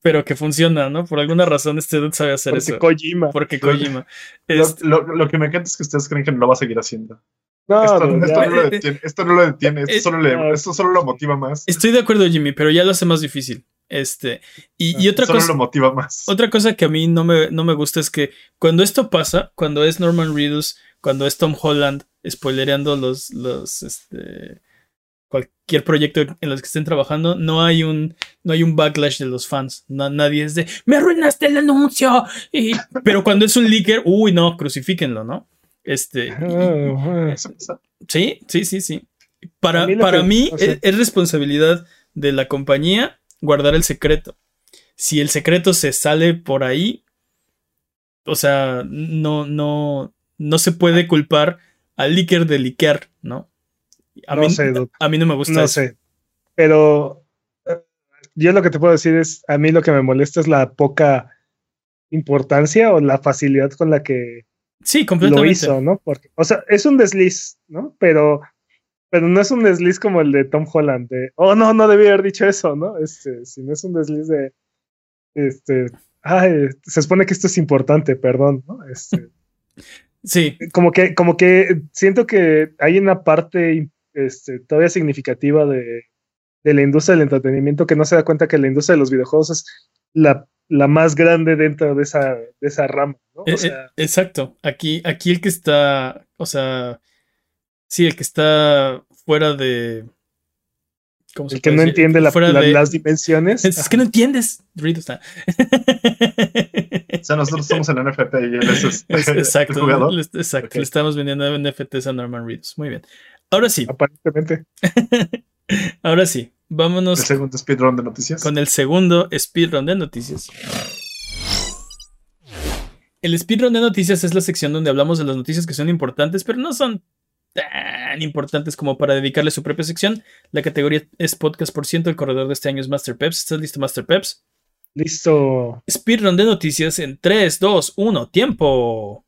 Pero que funciona, ¿no? Por alguna razón este dude sabe hacer porque eso. Kojima. Porque Kojima. Lo, Este, lo- lo que me encanta es que ustedes creen que no lo va a seguir haciendo. No, esto, no, esto no lo detiene, esto no lo detiene, esto solo, le- no. esto solo lo motiva más. Estoy de acuerdo, Jimmy, pero ya lo hace más difícil. Este. Y, y otra solo cosa. lo motiva más. Otra cosa que a mí no me, no me gusta es que cuando esto pasa, cuando es Norman Reedus, cuando es Tom Holland spoilereando los, los este, cualquier proyecto en los que estén trabajando, no hay un, no hay un backlash de los fans. Na- nadie es de me arruinaste el anuncio. Y- pero cuando es un leaker, uy, no, crucifíquenlo, ¿no? Este. (laughs) Sí, sí, sí, sí. Para, mí para que- mí o sea- es, es responsabilidad de la compañía guardar el secreto. Si el secreto se sale por ahí, o sea, no, no, no se puede culpar al leaker de liquear, ¿no? A, no mí, sé, a mí no me gusta no eso. sé. Pero eh, yo lo que te puedo decir es, a mí lo que me molesta es la poca importancia o la facilidad con la que Sí, lo completamente. hizo, ¿no? Porque, o sea, es un desliz, ¿no? Pero, pero no es un desliz como el de Tom Holland, de, oh, no, no debía haber dicho eso, ¿no? Este, sino es un desliz de, este, ay, se supone que esto es importante, perdón, ¿no? Este, (laughs) Sí, como que, como que siento que hay una parte este, todavía significativa de, de la industria del entretenimiento que no se da cuenta que la industria de los videojuegos es la, la más grande dentro de esa, de esa rama, ¿no? eh, O sea, eh, exacto. Aquí, aquí el que está, o sea, sí, el que está fuera de... ¿cómo se el que puede no decir? entiende la- Fuera la- de- las dimensiones. Es, (laughs) es que no entiendes. Rito está. O sea, nosotros somos el NFT y él es, este, Es- exacto. el jugador. le- exacto. Le estamos vendiendo NFTs a Norman Reedus. Muy bien. Ahora sí, Aparentemente. (laughs) ahora sí. El Vámonos segundo speedrun de noticias. con el segundo speedrun de noticias. El speedrun de noticias es la sección donde hablamos de las noticias que son importantes, pero no son tan importantes como para dedicarle su propia sección. La categoría es podcast por ciento. El corredor de este año es Master Peps. ¿Estás listo, Master Peps? Listo. Speedrun de noticias en 3, 2, 1, tiempo.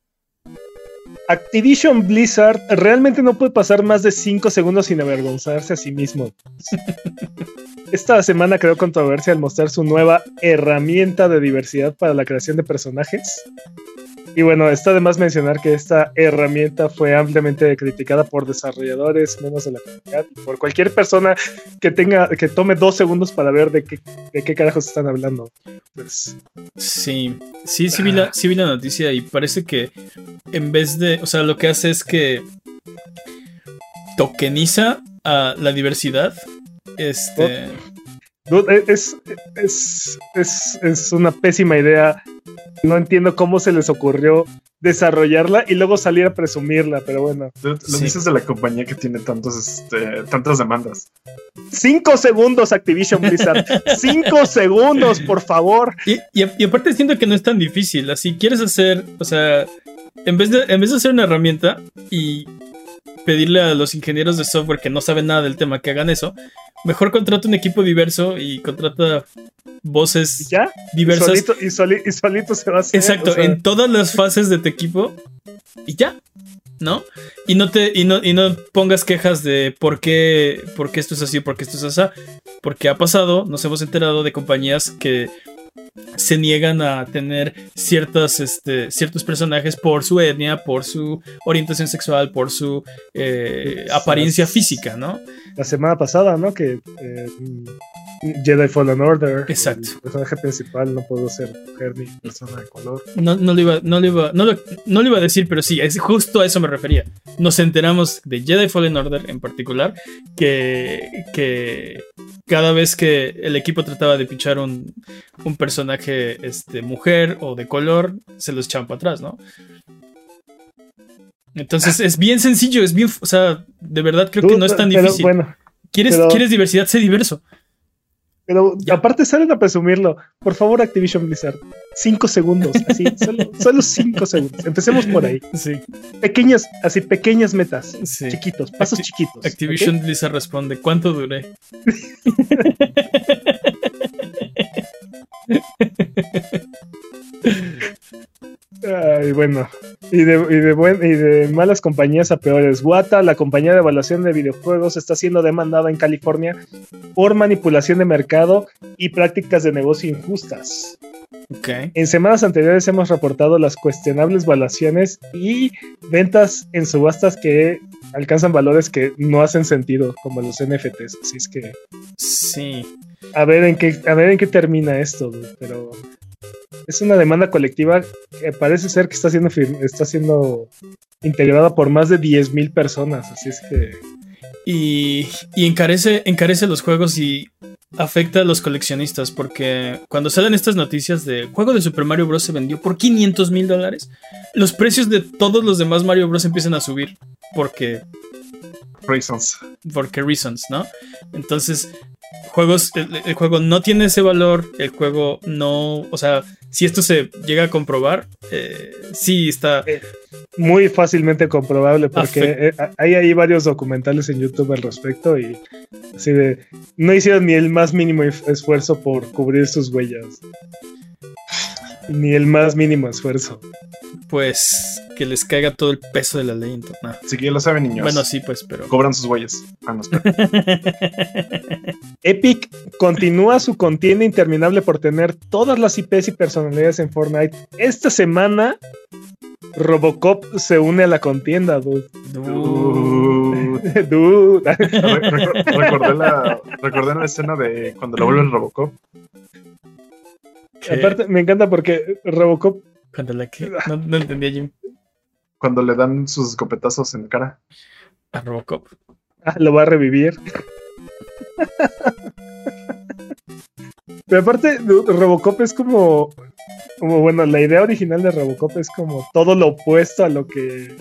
Activision Blizzard realmente no puede pasar más de 5 segundos sin avergonzarse a sí mismo. (laughs) Esta semana creó controversia al mostrar su nueva herramienta de diversidad para la creación de personajes. Y bueno, está de más mencionar que esta herramienta fue ampliamente criticada por desarrolladores, menos de la comunidad, y por cualquier persona que tenga, que tome dos segundos para ver de qué, de qué carajos están hablando. Pues, Sí, sí, sí vi, la, sí vi la noticia y parece que en vez de, o sea, lo que hace es que tokeniza a la diversidad. Este, es, es, es, es una pésima idea. No entiendo cómo se les ocurrió desarrollarla y luego salir a presumirla, pero bueno. Dude, Lo Sí. dices de la compañía que tiene tantos, este, tantas demandas. Cinco segundos, Activision Blizzard. Cinco (laughs) segundos, por favor. y, y- y aparte siento que no es tan difícil. Así quieres hacer, o sea, en vez de, en vez de hacer una herramienta y pedirle a los ingenieros de software que no saben nada del tema que hagan eso, mejor contrata un equipo diverso y contrata voces ya. diversas. Solito, y, soli- y solito se va a hacer. Exacto, o sea, en todas las fases de tu equipo y ya, ¿no? Y no te y no, y no pongas quejas de por qué, por qué esto es así, por qué esto es así, porque ha pasado, nos hemos enterado de compañías que se niegan a tener ciertas, este, ciertos personajes por su etnia, por su orientación sexual, por su eh, apariencia física, ¿no? la semana pasada, ¿no? Que eh, Jedi Fallen Order. Exacto. El personaje principal no pudo ser mujer ni persona de color. No, no lo iba, no lo iba, no lo, no lo iba a decir, pero sí, es justo a eso me refería. Nos enteramos de Jedi Fallen Order en particular, que, que cada vez que el equipo trataba de pichar un, un personaje este, mujer o de color, se los echaban para atrás, ¿no? Entonces es bien sencillo, es bien, o sea, de verdad creo que no es tan Pero, difícil. Bueno, ¿Quieres, pero- ¿Quieres diversidad? Sé diverso. Pero Ya. aparte salen a presumirlo. Por favor, Activision Blizzard. Cinco segundos, así, (laughs) solo, solo cinco segundos. Empecemos por ahí. Sí, Pequeñas, así, pequeñas metas. sí. Chiquitos, pasos Acti- chiquitos. Activision Blizzard responde, ¿cuánto duré? (laughs) (laughs) Ay, bueno. Y de, y, de buen- y de malas compañías a peores. Wata, la compañía de evaluación de videojuegos, está siendo demandada en California por manipulación de mercado y prácticas de negocio injustas. En semanas anteriores hemos reportado las cuestionables valuaciones y ventas en subastas que alcanzan valores que no hacen sentido, como los NFTs. Así es que Sí. a ver en qué, a ver en qué termina esto, pero es una demanda colectiva que parece ser que está siendo está siendo integrada por más de 10.000 personas, así es que Y, y encarece, encarece los juegos y afecta a los coleccionistas porque cuando salen estas noticias de juego de Super Mario Bros. se vendió por 500 mil dólares, los precios de todos los demás Mario Bros. empiezan a subir porque, Reasons. porque reasons, ¿no? Entonces, juegos, el, el juego no tiene ese valor, el juego no, o sea, si esto se llega a comprobar, eh, sí está... muy fácilmente comprobable porque Afect- eh, hay ahí varios documentales en YouTube al respecto y así de no hicieron ni el más mínimo esfuerzo por cubrir sus huellas. Ni el más mínimo esfuerzo. Pues que les caiga todo el peso de la ley. Entonces, no. Así que ya lo saben, niños. Bueno, sí, pues, pero. Cobran sus huellas. Ah, no. (laughs) Epic continúa su contienda interminable por tener todas las IPs y personalidades en Fortnite. Esta semana, Robocop se une a la contienda, dude. Dude. Dude. (laughs) Re- reco- recordé, la, recordé la escena de cuando lo vuelve el Robocop. ¿Qué? Aparte, me encanta porque Robocop Cuando la que. (laughs) No, no entendía Jim. Cuando le dan sus escopetazos en la cara. A Robocop. ah, lo va a revivir. Pero aparte, Robocop es como, como, bueno, la idea original de Robocop es como todo lo opuesto a lo que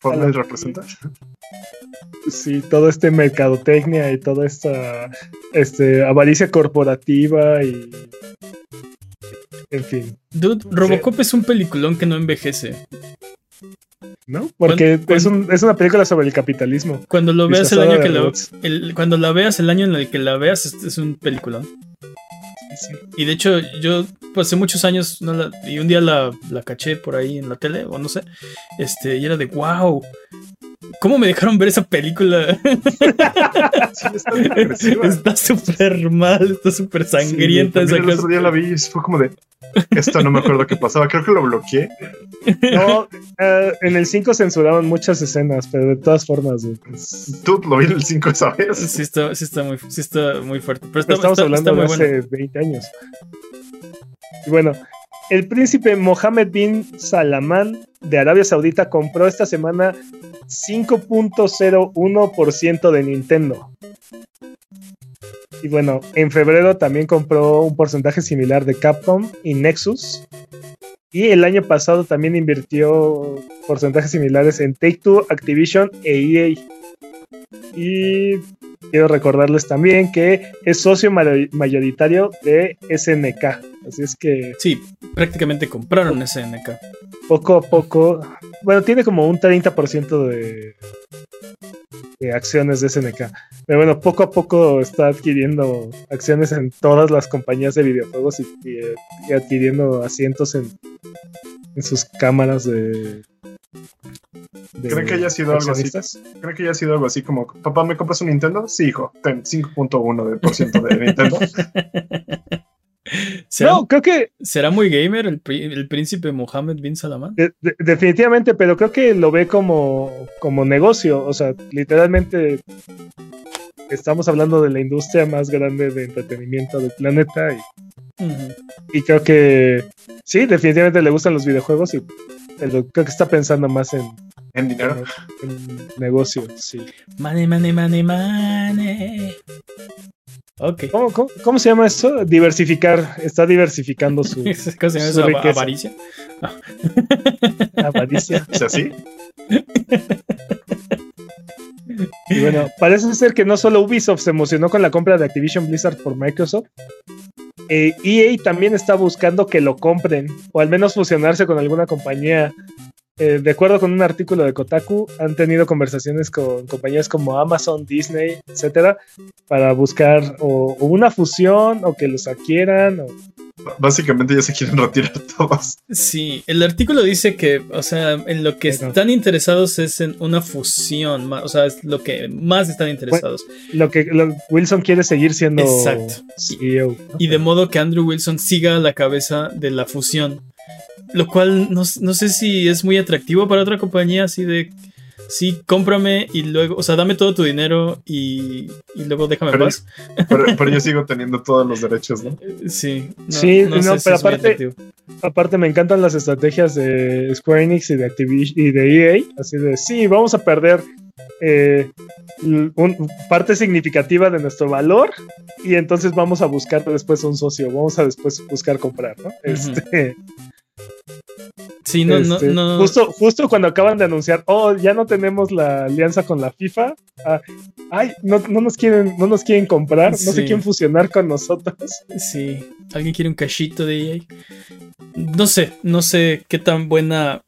Fortnite Hola. representa. Sí, todo este mercadotecnia y toda esta este, avaricia corporativa y. En fin, Dude, Robocop es un peliculón que no envejece. ¿no? Porque ¿Cuán- es, un- es una película sobre el capitalismo. Cuando lo veas el año que el- cuando la veas el año en el que la veas es, es un peliculón. Y de hecho yo pasé muchos años no la- y un día la, la caché por ahí en la tele o no sé. Este y era de wow. ¿Cómo me dejaron ver esa película? (laughs) Sí, está súper mal, está súper sangrienta esa También el otro día la vi y fue como de. Esto no me acuerdo qué pasaba. Creo que lo bloqueé. No, eh, en el 5 censuraron muchas escenas, pero de todas formas, güey, pues, Tú lo vi en el 5 esa vez. Sí está, sí está muy, sí está muy fuerte. Pero está, estamos está- hablando está de hace bueno. 20 años. Y bueno, el príncipe Mohammed bin Salman de Arabia Saudita compró esta semana 5.01% de Nintendo. Y bueno, en febrero también compró un porcentaje similar de Capcom y Nexus. Y el año pasado también invirtió porcentajes similares en Take Two, Activision e EA. Y quiero recordarles también que es socio mayoritario de SNK. Así es que Sí, prácticamente compraron SNK. poco a poco, bueno, tiene como un 30% de, de acciones de SNK. Pero bueno, poco a poco está adquiriendo acciones en todas las compañías de videojuegos y, y- y adquiriendo asientos en, en sus cámaras de... de ¿Creen que haya sido algo así? Creo que ya ha sido algo así como: Papá, ¿me compras un Nintendo? Sí, hijo. Ten 5.1% de, por ciento de Nintendo. (laughs) ¿Será, No, creo que será muy gamer el príncipe Mohammed bin Salman? De- de- definitivamente, pero creo que lo ve como, como negocio. O sea, literalmente estamos hablando de la industria más grande de entretenimiento del planeta y, Y creo que sí, definitivamente le gustan los videojuegos y pero creo que está pensando más en, En dinero. en negocio. Sí. Money, money, money, money. Ok. ¿Cómo, cómo, cómo se llama eso? Diversificar. Está diversificando su (laughs) ¿Cómo se llama eso? Riqueza. Avaricia. avaricia. (laughs) ¿Es así? (laughs) Y bueno, parece ser que no solo Ubisoft se emocionó con la compra de Activision Blizzard por Microsoft, eh, EA también está buscando que lo compren, o al menos fusionarse con alguna compañía. Eh, de acuerdo con un artículo de Kotaku, han tenido conversaciones con compañías como Amazon, Disney, etcétera, para buscar o, o una fusión o que los adquieran. o- Básicamente ya se quieren retirar (laughs) todos. Sí, el artículo dice que, o sea, en lo que están interesados es en una fusión, o sea, es lo que más están interesados. Lo que lo- Wilson quiere seguir siendo Exacto. CEO. ¿no? Y de modo que Andrew Wilson siga a la cabeza de la fusión. Lo cual no, no sé si es muy atractivo para otra compañía, así de, sí, cómprame y luego, o sea, dame todo tu dinero y, y luego déjame en Pero- paz. Pero, pero yo (laughs) sigo teniendo todos los derechos, ¿no? Sí, no, Sí, no, sé pero aparte-. Aparte me encantan las estrategias de Square Enix y de Activision y de EA, así de sí, vamos a perder eh, un- parte significativa de nuestro valor y entonces vamos a buscar después un socio, vamos a después buscar comprar, ¿no? Este, Sí, no, este, no, no. Justo, justo cuando acaban de anunciar, oh, ya no tenemos la alianza con la FIFA, ah, ay, no, no nos quieren, no nos quieren comprar, no Sí. se quieren fusionar con nosotros. Sí, alguien quiere un cachito de EA. No sé, no sé qué tan buena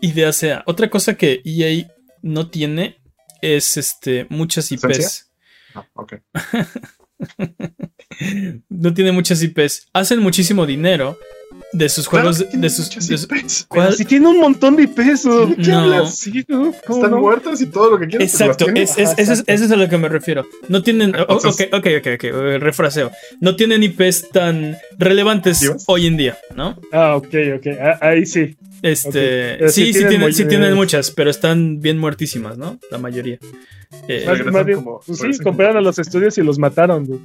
idea sea. Otra cosa que EA no tiene es este muchas IPs. ¿Licencia? Ah, ok. (laughs) no tiene muchas IPs. Hacen muchísimo dinero, de sus Claro juegos, de sus, muchas de su- IPs. (laughs) ¿cuál? Si tiene un montón de pesos. ¿De qué No. Están no? muertas y todo lo que quieras. Exacto, es, es- eso, es, exacto. eso es a lo que me refiero. No tienen. Entonces- ok, ok, ok, ok, eh, refraseo. No tienen IPs tan relevantes ¿Divas? hoy en día, ¿no? Ah, ok, ok. Ah, ahí sí. Este, pero sí, sí sí, tienen sí tienen muchas, pero están bien muertísimas, ¿no? La mayoría. Eh, Más, bien, como- pues sí, compraron como- a los estudios y los mataron. güey.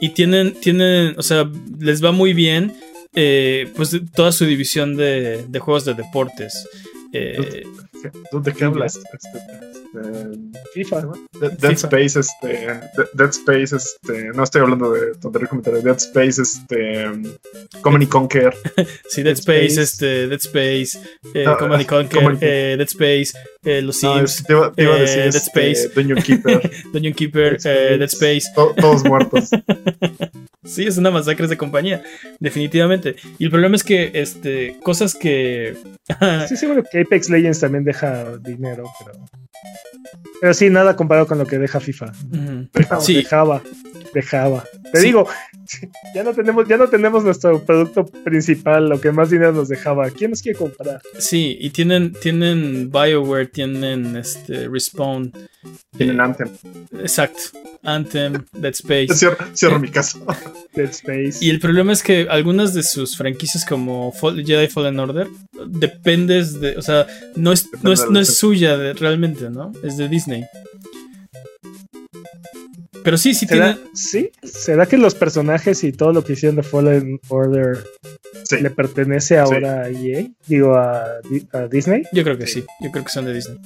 y tienen, tienen, o sea, les va muy bien, eh, pues toda su división de, de juegos de deportes. Eh, ¿Tú ¿De qué hablas? Este, este, FIFA. Dead, Dead FIFA. Space, este. Dead, Dead Space, este. No estoy hablando de tontería comentario. Dead Space, este. Common y Conquer. (laughs) sí, Dead Dead Space, Space. este, Dead Space, eh, No, Command (laughs) and Conquer, Command- eh, Dead Space, eh, Los No, Sims, es- te iba, te iba a eh, decir. Dead Space. Dungeon Keeper. (laughs) Dungeon Keeper, eh, Dead Space. To- todos muertos. Sí, es una masacre de compañía, definitivamente. Y el problema es que, este, cosas que... Sí, seguro que Apex Legends también deja dinero, pero. Pero sí, nada comparado con lo que deja FIFA. No, Sí. Dejaba, dejaba. Te Sí. digo, (laughs) ya no tenemos, ya no tenemos nuestro producto principal, lo que más dinero nos dejaba. ¿Quién nos quiere comprar? Sí, y tienen, tienen BioWare, tienen este, Respawn. Tienen eh, Anthem. exacto. Anthem, Dead Space. (laughs) Cierro, cierro mi caso. (laughs) Dead Space. Y el problema es que algunas de sus franquicias como Fall- Jedi Fallen Order dependes de, o sea, no es, no es, no es suya de- realmente, ¿no? Es de Disney. Pero sí, sí ¿Será, tiene... ¿Sí? ¿Será que los personajes y todo lo que hicieron de Fallen Order Sí. le pertenece ahora a EA? Digo, a, Di- a Disney. Yo creo que sí, yo creo que son de Disney.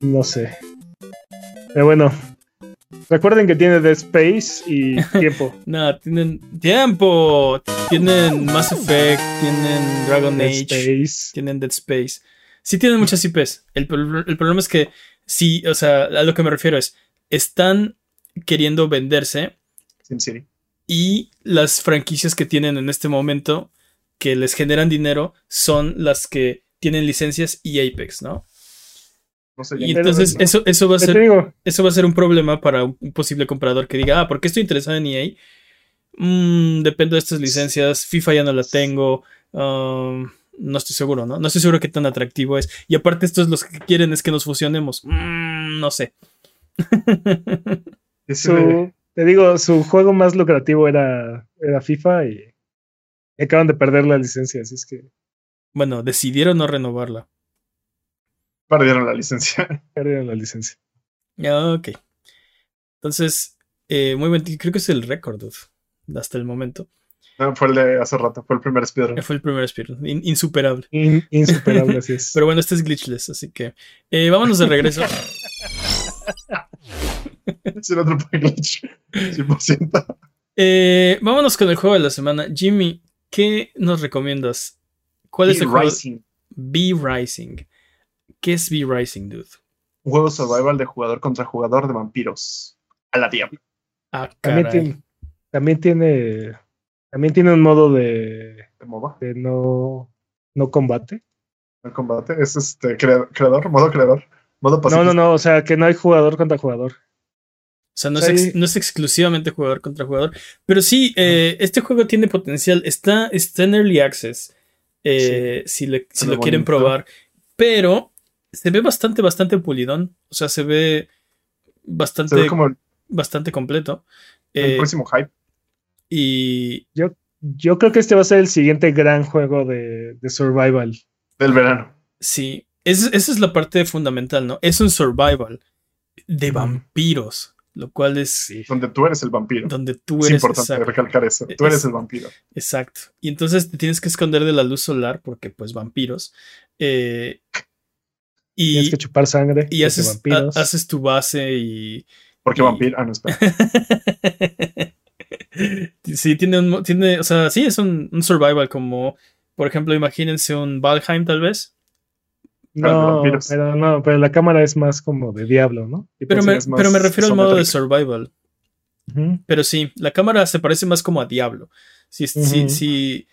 No sé. Pero bueno. Recuerden que tiene Dead Space y (laughs) tiempo. Nada, tienen tiempo, tienen Mass Effect, tienen Dragon Dead Age, Space. tienen Dead Space. Sí tienen muchas IPs. El, el problema es que sí, o sea, a lo que me refiero es, están queriendo venderse SimCity. y las franquicias que tienen en este momento que les generan dinero son las que tienen licencias y Apex, ¿no? No sé. Y entonces no. eso, eso va a ser eso va a ser un problema para un posible comprador que diga, ah, ¿por qué estoy interesado en EA? Mm, dependo de estas licencias, FIFA ya no la tengo, um, no estoy seguro, ¿no? No estoy seguro qué tan atractivo es. Y aparte estos los que quieren es que nos fusionemos. Mm, no sé. (laughs) Su, te digo, su juego más lucrativo era, era FIFA y acaban de perder la licencia, así es que Bueno, decidieron no renovarla. Perdieron la licencia. (laughs) perdieron la licencia. Ah, ok. Entonces, eh, muy buen, creo que es el récord dude, hasta el momento. No, fue el de hace rato. Fue el primer speedrun. Fue el primer speedrun, in- insuperable. In- insuperable, así es. (laughs) Pero bueno, este es glitchless, así que eh, vámonos de regreso. (laughs) Sin otro (laughs) glitch. 100%. Eh, vámonos con el juego de la semana. Jimmy, ¿qué nos recomiendas? ¿Cuál es el juego? Rising. Be Rising. ¿Qué es Be Rising, dude? Un juego survival de jugador contra jugador de vampiros. A la diablo. Ah, También caray. tiene, también tiene también tiene un modo de, De MOBA. de no, no combate. El combate. Es este crea- creador, modo creador. Modo No, pacifista. no, no, o sea que no hay jugador contra jugador. O sea, no, Sí. es, ex- no es exclusivamente jugador contra jugador. Pero sí, eh, este juego tiene potencial. Está, está en Early Access. eh, Si, le- si lo quieren bonito. probar. Pero se ve bastante, bastante pulidón. O sea, se ve bastante, Se ve como el, bastante completo. el Eh, próximo hype. Y Yo creo que este va a ser el siguiente gran juego de, de survival. Del verano. sí, esa, esa es la parte fundamental, ¿no? Es un survival de vampiros. Lo cual es Donde tú eres el vampiro. donde tú Es eres. importante exacto. recalcar eso. Tú eres Es- el vampiro. Exacto. Y entonces te tienes que esconder de la luz solar porque, pues, vampiros. Eh, Tienes y que chupar sangre. y haces, vampiros. ha- haces tu base y. Porque Y- vampiro. Ah, no, espera. (laughs) sí, tiene un. Tiene, o sea, sí, es un, un survival como. Por ejemplo, imagínense un Valheim, tal vez. de No, pero no, pero la cámara es más como de diablo, ¿no? Pero sí, me, pero me refiero al modo de survival. Pero sí, la cámara se parece más como a Diablo. Si, si, si,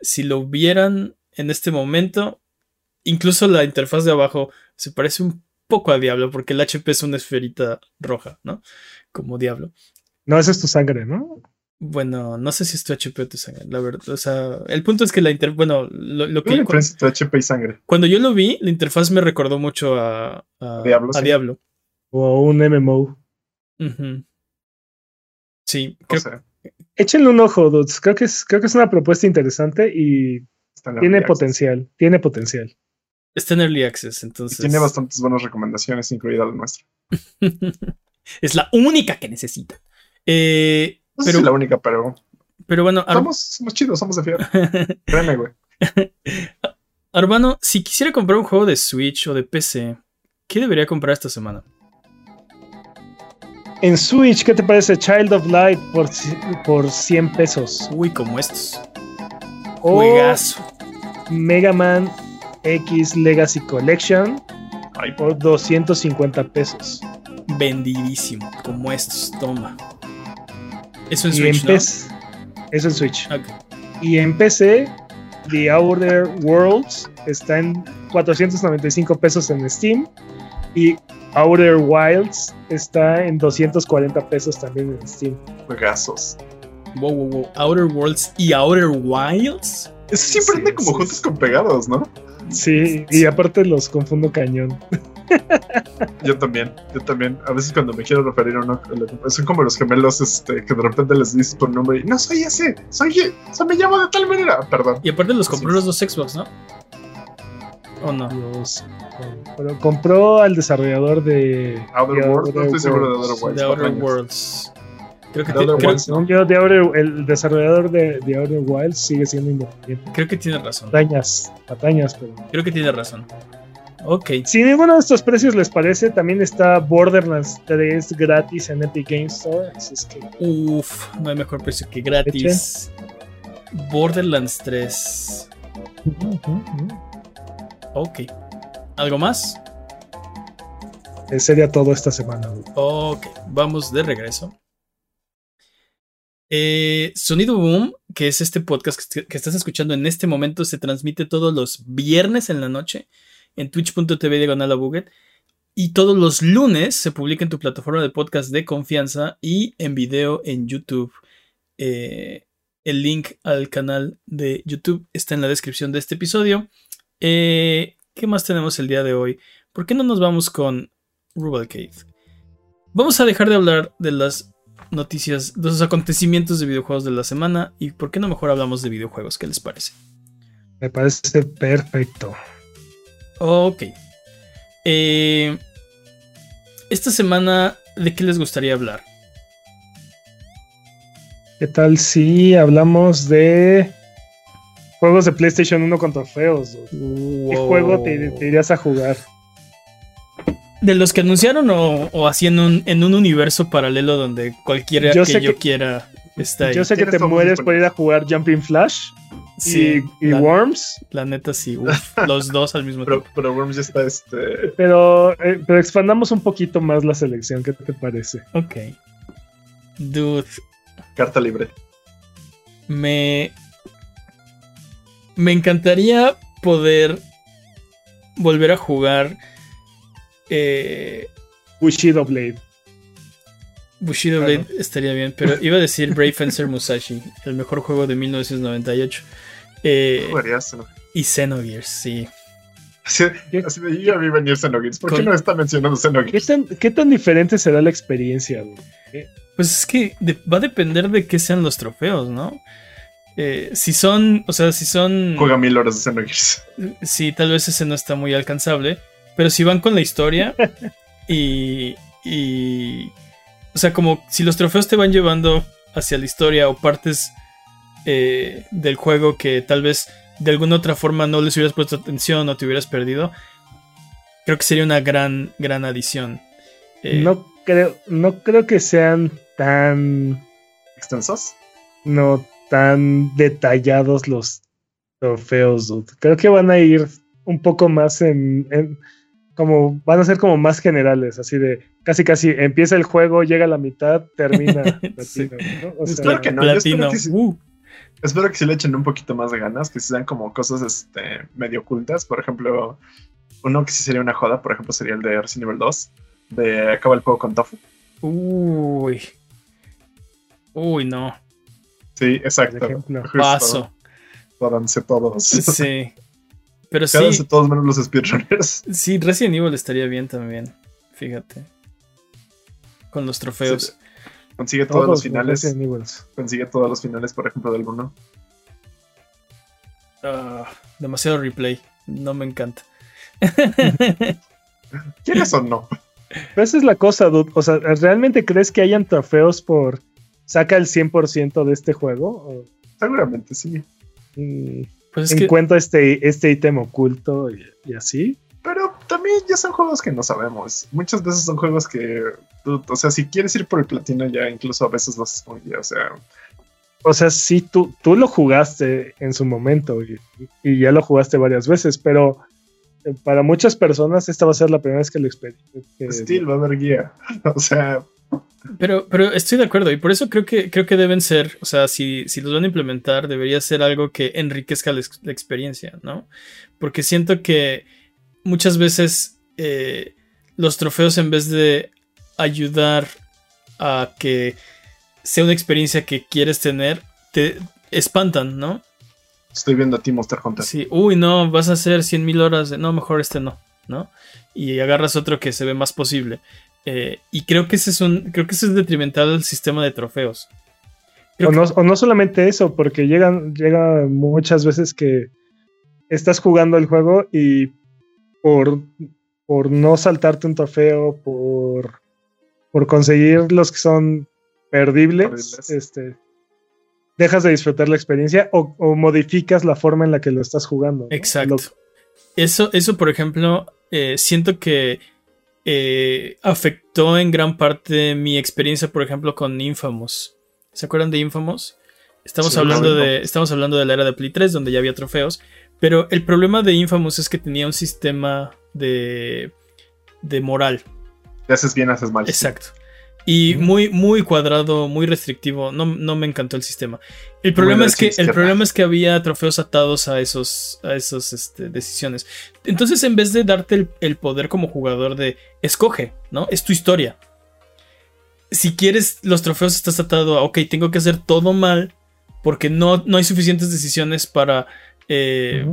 si lo vieran en este momento, incluso la interfaz de abajo se parece un poco a Diablo, porque el HP es una esferita roja, ¿no? Como Diablo. No, esa es tu sangre, ¿no? Bueno, no sé si es tu HP o tu sangre, la verdad. O sea, el punto es que la inter... Bueno, lo, lo ¿Qué que... diferencia entre HP y sangre? Cuando yo lo vi, la interfaz me recordó mucho a, a, Diablo, a sí. Diablo. O un MMO. Sí, creo-. Échenle un ojo, dudes. Creo que es, creo que es una propuesta interesante y tiene access. potencial. Tiene potencial. está en Early Access, Y entonces... Tiene bastantes buenas recomendaciones, incluida la nuestra. (laughs) es la única que necesita. Eh, No pero, si la única, pero pero bueno, Ar- somos, somos chidos, somos de fiar. Créeme, güey. (laughs) Arbano, si quisiera comprar un juego de Switch o de PC, ¿qué debería comprar esta semana? En Switch, ¿qué te parece Child of Light por, por 100 pesos? Uy, como estos. O Juegazo. Mega Man X Legacy Collection Ay, por 250 pesos. Vendidísimo. Como estos. Toma. Eso en y Switch, en ¿no? PC, eso en Switch. Y en PC, The Outer Worlds está en 495 pesos en Steam. Y Outer Wilds está en 240 pesos también en Steam. juegazos. Wow, wow, wow. Outer Worlds y Outer Wilds. Eso siempre Sí, anda como sí, juntos sí. con pegados, ¿no? Sí, y aparte los confundo cañón. (laughs) Yo también, yo también. A veces cuando me quiero referir a uno, son como los gemelos este, que de repente les dices por nombre y no soy ese, soy yo, o sea, me llamo de tal manera. Perdón. Y aparte los compró Sí. los dos Xbox, ¿no? ¿O no? Los- pero compró al desarrollador de Outer de Worlds, no estoy seguro de. Outer Worlds. The Outer Patrañas. Worlds. Creo que, Outer creo- yo, Outer- el desarrollador de, de Outer Wilds sigue siendo independiente. creo que tiene razón. Patañas, patañas, pero. Creo que tiene razón. Ok. Si ninguno de estos precios les parece, también está Borderlands 3 gratis en Epic Games Store. Así es que Uf, no hay mejor precio que gratis. Borderlands 3. Ok. ¿Algo más? eh, sería todo esta semana. Ok, vamos de regreso. Eh, Sonido Boom, que es este podcast que, que estás escuchando en este momento, se transmite todos los viernes en la noche en twitch.tv diagonal. Y todos los lunes se publica en tu plataforma de podcast de confianza y en video en YouTube. Eh, el link al canal de YouTube está en la descripción de este episodio. Eh, ¿Qué más tenemos el día de hoy? ¿Por qué no nos vamos con Rubalcade? Vamos a dejar de hablar de las noticias, de los acontecimientos de videojuegos de la semana y por qué no mejor hablamos de videojuegos, ¿qué les parece? Me parece perfecto. Ok. Eh, esta semana, ¿de qué les gustaría hablar? ¿Qué tal si hablamos de juegos de PlayStation 1 con trofeos? ¿Qué juego te, te irías a jugar? ¿De los que anunciaron o, o así en un, en un universo paralelo donde cualquiera Yo que yo que- quiera está ahí? Yo sé que te mueres por ir a jugar Jumping Flash Sí, y, y la, Worms, la neta sí, uf, los dos al mismo Pero, tiempo. pero Worms ya está este. pero, eh, pero expandamos un poquito más la selección. ¿Qué te parece? Ok. Dude, Carta libre. me. Me encantaría poder volver a jugar eh, Bushido Blade. Bushido Claro. Blade estaría bien, pero iba a decir Brave Fencer Musashi, el mejor juego de 1998. Eh, y Xenogears, sí. Así, así de, yo ya vi venir Xenogears. ¿Por qué no está mencionando ¿Qué Xenogears? tan, qué tan diferente será la experiencia? güey? Pues es que de- va a depender de qué sean los trofeos, ¿no? Eh, si son, o sea, si son... Juega mil horas de Xenogears. Sí, tal vez ese no está muy alcanzable. Pero si van con la historia (laughs) y, y. O sea, como si los trofeos te van llevando hacia la historia o partes eh, del juego que tal vez de alguna otra forma no les hubieras puesto atención o te hubieras perdido, creo que sería una gran, gran adición. Eh, No creo, no creo que sean tan, ¿Extensos? no tan detallados los trofeos. dude. Creo que van a ir un poco más en, en- como van a ser como más generales, así de casi casi empieza el juego, llega a la mitad, termina. (laughs) Sí. platino, ¿no? O sea, Espero que no, yo espero platino. que sí. Uh, Espero que sí le echen un poquito más de ganas, que sean como cosas este, medio ocultas. Por ejemplo, uno que sí sería una joda, por ejemplo, sería el de Resident Evil 2, de acaba el juego con Tofu. uy. Uy, no. Sí, exacto. Paso. Jódanse todos. Sí. (laughs) Pero sí, todos menos los speedrunners. (laughs) sí, Resident Evil estaría bien también. Fíjate. Con los trofeos. Consigue todos los los finales. Consigue todos los finales, por ejemplo, del 1. Ah, demasiado replay. No me encanta. (laughs) ¿Quieres o no? Pero esa es la cosa, dude. O sea, ¿realmente crees que hayan trofeos por saca el 100% de este juego? ¿O, Seguramente sí. mm, Pues es que. encuentro este, este ítem oculto y, y así? Pero también ya son juegos que no sabemos. Muchas veces son juegos que, tú- o sea, si quieres ir por el platino ya incluso a veces lo haces muy bien. O sea, O sea, sí, tú, tú lo jugaste en su momento y, y ya lo jugaste varias veces, pero eh, para muchas personas esta va a ser la primera vez que lo experimentan. Steel va a haber guía. (laughs) O sea, Pero, pero estoy de acuerdo. Y por eso creo que, creo que deben ser. O sea, si, si los van a implementar, debería ser algo que enriquezca la, ex- la experiencia, ¿no? Porque siento que muchas veces eh, los trofeos, en vez de ayudar a que sea una experiencia que quieres tener, te espantan, ¿no? estoy viendo a ti Monster Hunter. Sí, uy, no, vas a hacer 100.000 horas. de- No, mejor este no, ¿no? Y agarras otro que se ve más posible. Eh, y creo que ese es un. Creo que ese es detrimental al sistema de trofeos. Creo O no, o no solamente eso, porque llegan, llega muchas veces que estás jugando el juego y por, por no saltarte un trofeo, por, por conseguir los que son perdibles, Perdibles. este, dejas de disfrutar la experiencia o, o modificas la forma en la que lo estás jugando. ¿no? Exacto. Lo- Eso, eso, por ejemplo, eh, siento que eh, afectó en gran parte mi experiencia, por ejemplo, con Infamous. ¿Se acuerdan de Infamous? Estamos, Sí, hablando de, estamos hablando de la era de Play 3, donde ya había trofeos. Pero el problema de Infamous es que tenía un sistema de, de moral. Te haces bien, haces mal. Exacto. Y muy, muy cuadrado, muy restrictivo. No, no me encantó el sistema. El problema, es que, el problema es que había trofeos atados a esos, a esos este, decisiones. Entonces, en vez de darte el, el poder como jugador de escoge, ¿no? Es tu historia. Si quieres los trofeos, estás atado a, ok, tengo que hacer todo mal porque no, no hay suficientes decisiones para... eh.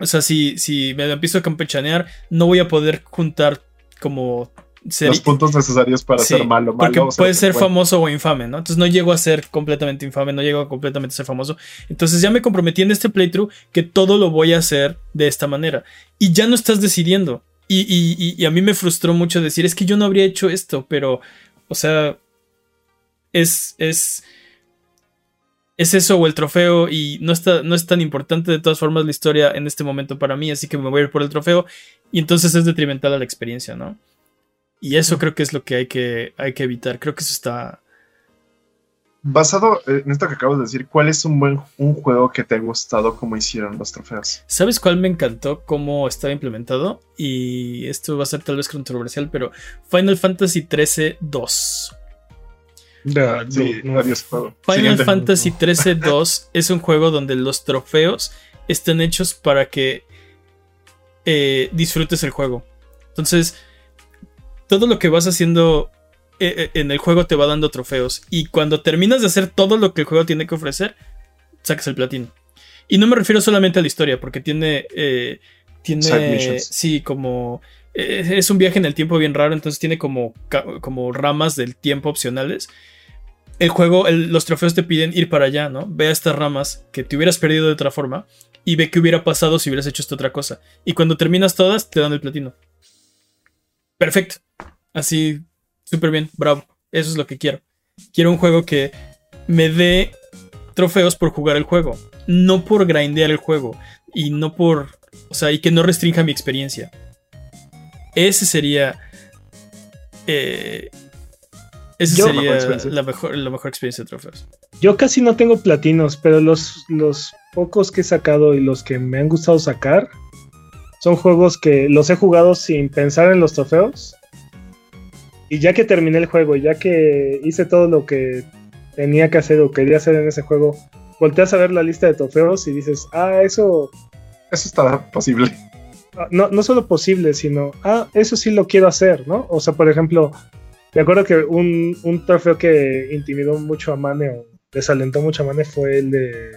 O sea, si, si me empiezo a campechanear, no voy a poder juntar como... ser- Los puntos necesarios para Sí, ser malo, malo. Porque o sea, puede ser bueno. famoso o infame, ¿no? Entonces no llego a ser completamente infame, no llego a completamente ser famoso. Entonces ya me comprometí en este playthrough que todo lo voy a hacer de esta manera. Y ya no estás decidiendo. Y, y- y- y a mí me frustró mucho decir, es que yo no habría hecho esto, pero, o sea, es, es, es eso o el trofeo y no, está, no es tan importante de todas formas la historia en este momento para mí, así que me voy a ir por el trofeo y entonces es detrimental a la experiencia, ¿no? Y eso creo que es lo que hay que, hay que evitar. Creo que eso está. Basado en esto que acabas de decir, ¿cuál es un buen un juego que te ha gustado como hicieron los trofeos? ¿Sabes cuál me encantó? Cómo estaba implementado. Y esto va a ser tal vez controversial, pero Final Fantasy XIII 2. Da- Sí, no, no. adiós. Final Siguiente. Fantasy XIII 2 es un juego donde los trofeos están hechos para que eh, disfrutes el juego. Entonces, todo lo que vas haciendo eh, eh, en el juego te va dando trofeos. Y cuando terminas de hacer todo lo que el juego tiene que ofrecer, sacas el platino. Y no me refiero solamente a la historia, porque tiene. eh, tiene. Sí, como. eh, es un viaje en el tiempo bien raro, entonces tiene como, como ramas del tiempo opcionales el juego, el- los trofeos te piden ir para allá, ¿no? Ve a estas ramas que te hubieras perdido de otra forma y ve qué hubiera pasado si hubieras hecho esta otra cosa. Y cuando terminas todas, te dan el platino. Perfecto. Así, súper bien, bravo. Eso es lo que quiero. Quiero un juego que me dé trofeos por jugar el juego, no por grindear el juego y no por, o sea, y que no restrinja mi experiencia. Ese sería eh, esa Yo- sería Mejor la mejor, la mejor experiencia de trofeos. Yo casi no tengo platinos, pero los, los pocos que he sacado y los que me han gustado sacar son juegos que los he jugado sin pensar en los trofeos. Y ya que terminé el juego, ya que hice todo lo que tenía que hacer o quería hacer en ese juego, volteas a ver la lista de trofeos y dices, ah, eso Eso está posible. ah, no, no solo posible, sino, ah, eso sí lo quiero hacer, ¿no? O sea, por ejemplo, me acuerdo que un, un trofeo que intimidó mucho a Mane o desalentó mucho a Mane fue el de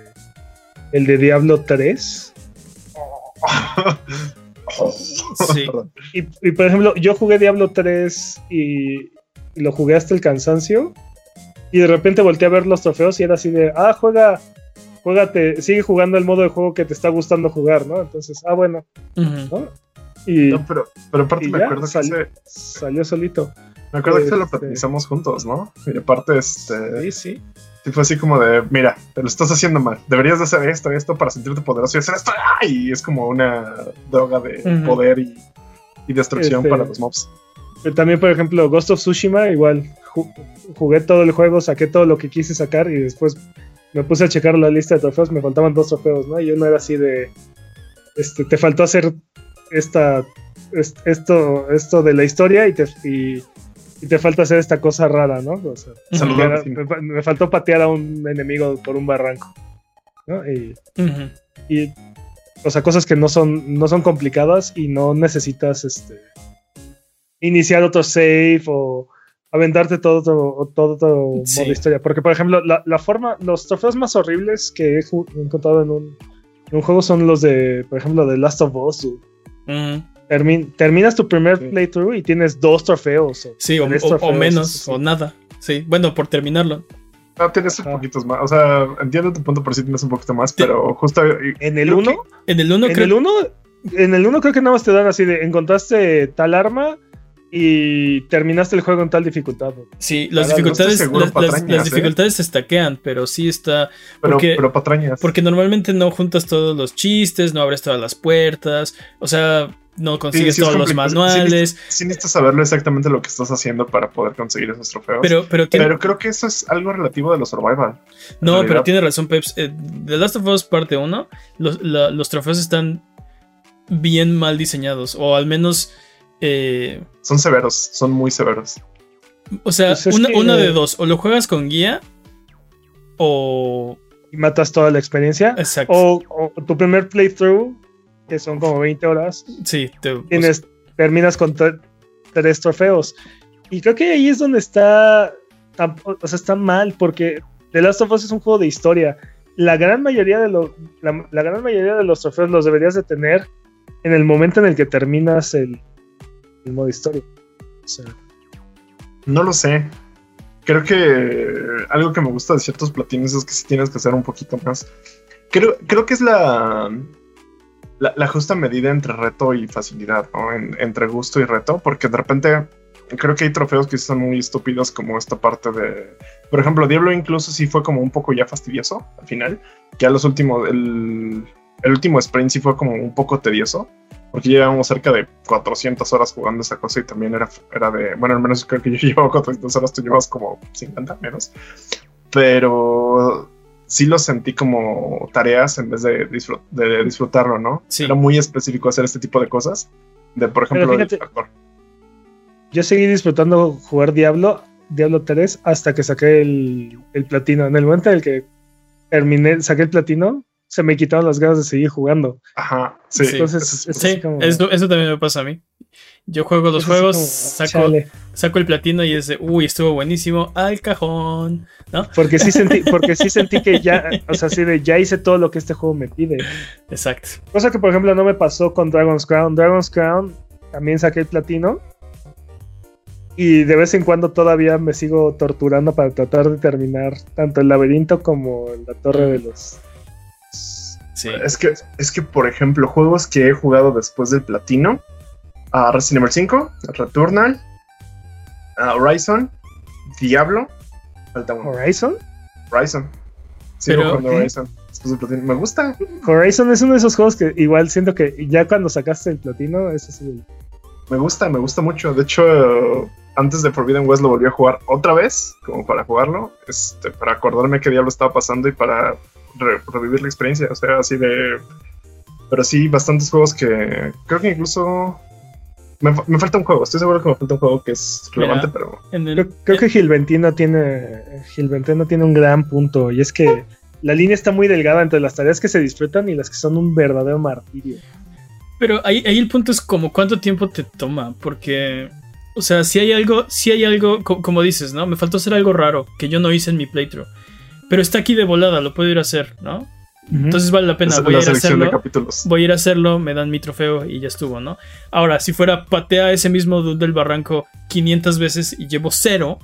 el de Diablo 3. (laughs) Sí. Y, y, por ejemplo, yo jugué Diablo 3 y, y lo jugué hasta el cansancio. Y de repente volteé a ver los trofeos y era así de, ah, juega, juégate, sigue jugando el modo de juego que te está gustando jugar, ¿no? Entonces, ah, bueno. ¿no? Y, No, pero, pero aparte y me ya, acuerdo que ese- salió solito. me acuerdo que se lo Este- platicamos juntos, ¿no? Y aparte, este, Sí, sí. Sí fue así como de, mira, te lo estás haciendo mal. Deberías de hacer esto, esto para sentirte poderoso y hacer esto. Y es como una droga de poder y, y destrucción Este- para los mobs. Pero también, por ejemplo, Ghost of Tsushima, igual ju- jugué todo el juego, saqué todo lo que quise sacar y después me puse a checar la lista de trofeos, me faltaban dos trofeos, ¿no? Y uno era así de, este, te faltó hacer esta, est- esto, esto de la historia y te, y, y te falta hacer esta cosa rara, ¿no? O sea, me, me faltó patear a un enemigo por un barranco, ¿no? Y, y o sea, cosas que no son, no son complicadas y no necesitas este iniciar otro save o aventarte todo otro, todo otro Sí. modo de historia. Porque, por ejemplo, la, la forma, los trofeos más horribles que he encontrado en un, en un juego son los de, por ejemplo, de Last of Us. Ujú. Termin- terminas tu primer Sí. playthrough y tienes dos trofeos. o Sí, o, menos, sí, sí. o nada. Sí, bueno, por terminarlo. No, tienes un Ajá. poquitos más. O sea, entiendo tu punto por si tienes un poquito más, Sí. pero justo. y- En el creo 1, En el 1 en creo el 1, en el 1 creo que nada más te dan así de encontraste tal arma y terminaste el juego en tal dificultad. Sí, las Ahora, no dificultades, seguro, las, las- patrañas, las ¿eh? dificultades se estaquean, pero sí está. Pero, Porque- pero patrañas. Porque normalmente no juntas todos los chistes, no abres todas las puertas, o sea, no consigues sí todos los manuales. Sí necesitas saberlo exactamente lo que estás haciendo para poder conseguir esos trofeos. Pero, pero, tiene- Pero creo que eso es algo relativo de los survival. no, realidad- pero tiene razón, Peps. Eh, The Last of Us parte 1, los, la- los trofeos están bien mal diseñados, o al menos. eh, Son severos, son muy severos. o sea, Pues es una, que- una de dos, o lo juegas con guía, o. Y matas toda la experiencia. Exacto. O, o tu primer playthrough, que son como 20 horas, sí, te, tienes, terminas con tre- tres trofeos. Y creo que ahí es donde está, o sea, está mal, porque The Last of Us es un juego de historia. La gran mayoría de, lo- la, la gran mayoría de los trofeos los deberías de tener en el momento en el que terminas el, el modo historia. O sea, No lo sé. Creo que algo que me gusta de ciertos platinos es que sí tienes que hacer un poquito más. Creo, creo que es la, la, la justa medida entre reto y facilidad, ¿no? En- entre gusto y reto, porque de repente creo que hay trofeos que son muy estúpidos como esta parte de... Por ejemplo, Diablo incluso sí fue como un poco ya fastidioso al final, que a los últimos, el, el último sprint sí fue como un poco tedioso, porque llevábamos cerca de 400 horas jugando esa cosa y también era, era de, bueno, al menos creo que yo (laughs) llevaba 400 horas, tú llevas como 50 menos, pero sí lo sentí como tareas en vez de, disfrut- de disfrutarlo, ¿no? Sí. Era muy específico hacer este tipo de cosas, de por ejemplo, fíjate- factor. yo seguí disfrutando jugar Diablo, Diablo 3, hasta que saqué el, el platino. En el momento en el que terminé, saqué el platino, se me quitaron las ganas de seguir jugando. Ajá, sí. Sí. Entonces, eso es- es Sí, así como- eso, eso también me pasa a mí. Yo juego los juegos, como, saco, saco el platino y es de, uy, estuvo buenísimo, al cajón, ¿no? Porque sí sentí, (laughs) porque sí sentí que ya, o sea, sí de ya hice todo lo que este juego me pide. Exacto. Cosa que, por ejemplo, no me pasó con Dragon's Crown. Dragon's Crown también saqué el platino. Y de vez en cuando todavía me sigo torturando para tratar de terminar tanto el laberinto como la torre de los. Sí. Es que, es que, por ejemplo, juegos que he jugado después del platino, a Resident Evil 5, Returnal, a Horizon, Diablo, falta uno, Horizon. Horizon. Sigo Pero, jugando ¿qué? Horizon. Me gusta. Horizon es uno de esos juegos que igual siento que ya cuando sacaste el platino, es así. Me gusta, me gusta mucho. De hecho, antes de Forbidden West lo volví a jugar otra vez, como para jugarlo, este, para acordarme qué diablo estaba pasando y para re- revivir la experiencia. O sea, así de. Pero sí, bastantes juegos que creo que incluso. Me, me falta un juego, estoy seguro que me falta un juego que es relevante, Mira. pero el- Creo, creo que Gilventino tiene, Gilventino tiene un gran punto y es que la línea está muy delgada entre las tareas que se disfrutan y las que son un verdadero martirio. Pero ahí, ahí el punto es como cuánto tiempo te toma, porque, o sea, si hay algo, si hay algo, co- como dices, ¿no? Me faltó hacer algo raro que yo no hice en mi playthrough. pero está aquí de volada, lo puedo ir a hacer, ¿no? Entonces vale la pena. Es Voy la a ir a hacerlo. Voy a ir a hacerlo, me dan mi trofeo y ya estuvo, ¿no? Ahora, si fuera patea ese mismo dude del barranco 500 veces y llevo cero,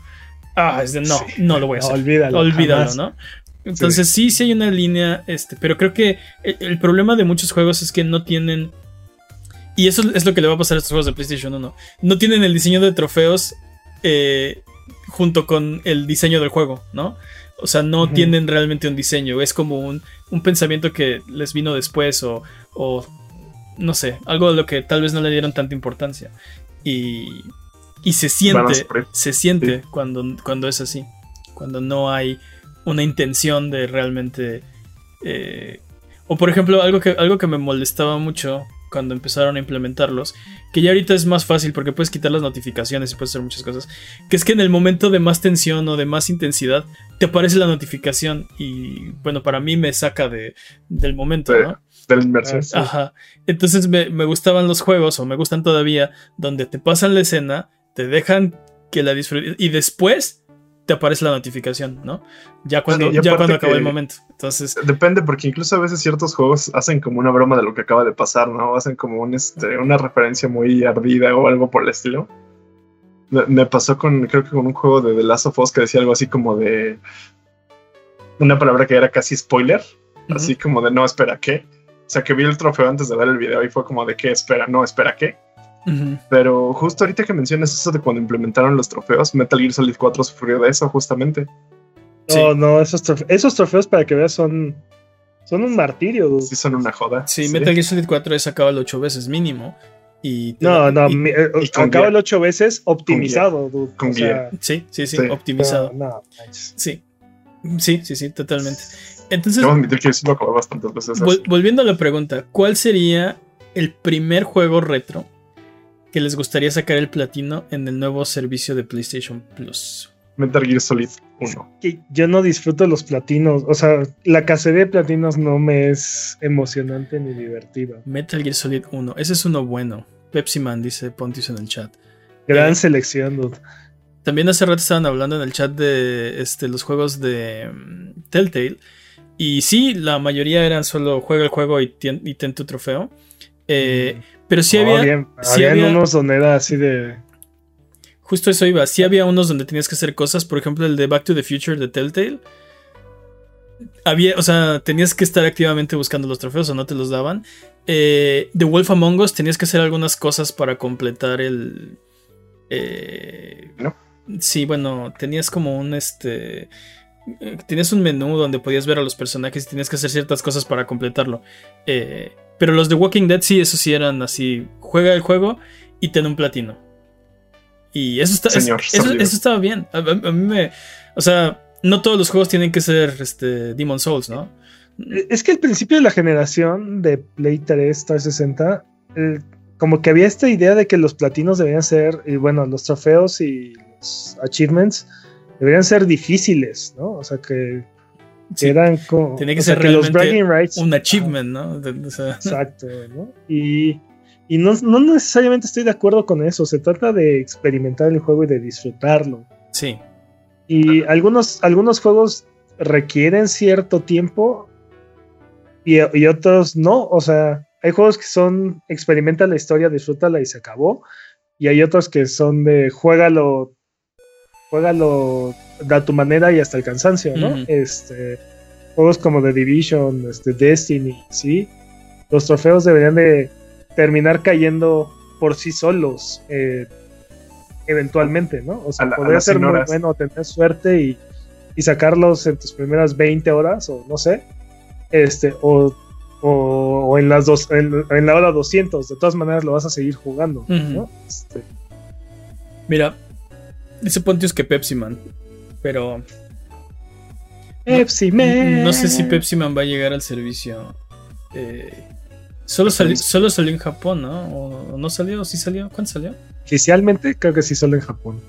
ah, es de no, Sí. no lo voy a hacer. olvídalo. Olvídalo, jamás. ¿no? Entonces sí. sí, hay una línea, este, pero creo que el, el problema de muchos juegos es que no tienen, y eso es lo que le va a pasar a estos juegos de PlayStation 1, no tienen el diseño de trofeos eh, junto con el diseño del juego, ¿no? O sea, no tienen realmente un diseño, es como un, un pensamiento que les vino después o, o, no sé, algo a lo que tal vez no le dieron tanta importancia. Y, y se siente, se siente cuando, cuando es así, cuando no hay una intención de realmente... eh, o por ejemplo, algo que, algo que me molestaba mucho cuando empezaron a implementarlos, que ya ahorita es más fácil porque puedes quitar las notificaciones y puedes hacer muchas cosas, que es que en el momento de más tensión o de más intensidad te aparece la notificación y bueno, para mí me saca de, del momento, De- ¿no? De la inmersión. Sí. Ajá. Entonces me, me gustaban los juegos, o me gustan todavía, donde te pasan la escena, te dejan que la disfrutes, y después te aparece la notificación, ¿no? Ya cuando, ya cuando acabó el momento. Entonces, Depende, porque incluso a veces ciertos juegos hacen como una broma de lo que acaba de pasar, ¿no? Hacen como un, este, una referencia muy ardida o algo por el estilo. Me, me pasó con, creo que con un juego de The Last of Us que decía algo así como de una palabra que era casi spoiler, así como de no, espera, ¿qué? O sea, que vi el trofeo antes de ver el video y fue como de qué, espera, no, espera, ¿qué? Pero justo ahorita que mencionas eso de cuando implementaron los trofeos, Metal Gear Solid 4 sufrió de eso justamente. Sí. No, no, esos, trofe- esos trofeos para que veas son, son un martirio. dude. Sí son una joda. sí, Metal Gear Solid 4 es acabado ocho veces mínimo. Y No, da- no, y- eh, y acaba el ocho veces optimizado. dude. Con O sea, sí, sí, sí, Sí. optimizado. No, no. Sí. Sí, sí, sí, totalmente. Entonces, admitir que sí lo bastantes veces. Vol- volviendo a la pregunta, ¿cuál sería el primer juego retro que les gustaría sacar el platino en el nuevo servicio de PlayStation Plus? Metal Gear Solid 1. que yo no disfruto los platinos. O sea, la cacería de platinos no me es emocionante ni divertida. Metal Gear Solid 1, ese es uno bueno. Pepsi Man dice Pontius en el chat. Gran Eh. selección, dude. También hace rato estaban hablando en el chat de este, los juegos de mm, Telltale. Y sí, la mayoría eran solo juega el juego y, y ten tu trofeo. Eh, pero sí había. habían, sí habían había- unos donde era así de. Justo eso iba. Sí había unos donde tenías que hacer cosas. Por ejemplo, el de Back to the Future de Telltale. Había, o sea, tenías que estar activamente buscando los trofeos o no te los daban. Eh, The Wolf Among Us tenías que hacer algunas cosas para completar el. eh, ¿No? Sí, bueno, tenías como un este. Eh, Tenías un menú donde podías ver a los personajes y tenías que hacer ciertas cosas para completarlo. Eh, pero los de Walking Dead sí, esos sí eran así. Juega el juego y ten un platino. Y eso, está, es- eso, eso estaba bien. A, a- a mí me. O sea, no todos los juegos tienen que ser este, Demon Souls, ¿no? Es que al principio de la generación de Play 3, 360, eh, como que había esta idea de que los platinos deberían ser, y bueno, los trofeos y los achievements deberían ser difíciles, ¿no? O sea, que, Sí, eran como. Tenía que sea, ser los realmente bragging rights. un achievement, ¿no? De- o sea, Exacto, ¿no? Y, y no, no necesariamente estoy de acuerdo con eso. Se trata de experimentar el juego y de disfrutarlo. sí. Y algunos, algunos juegos requieren cierto tiempo y, y otros no. O sea, hay juegos que son experimenta la historia, disfrútala y se acabó. Y hay otros que son de juégalo, juégalo a tu manera y hasta el cansancio, ¿no? Este, juegos como The Division, este, Destiny, ¿sí? Los trofeos deberían de terminar cayendo por sí solos. eh, eventualmente, ¿no? O sea, la- podría ser 100 muy bueno tener suerte y, y sacarlos en tus primeras 20 horas o no sé, este, o, o, o en las dos, en, en la hora 200, de todas maneras lo vas a seguir jugando. ¿no? Este, Mira, dice Pontius que Pepsi Man. Pero Pepsi Man. no sé si Pepsi Man va a llegar al servicio. Eh, solo, salió, solo salió en Japón, ¿no? ¿O no salió? ¿Sí salió? ¿Cuándo salió? Oficialmente creo que sí solo en Japón.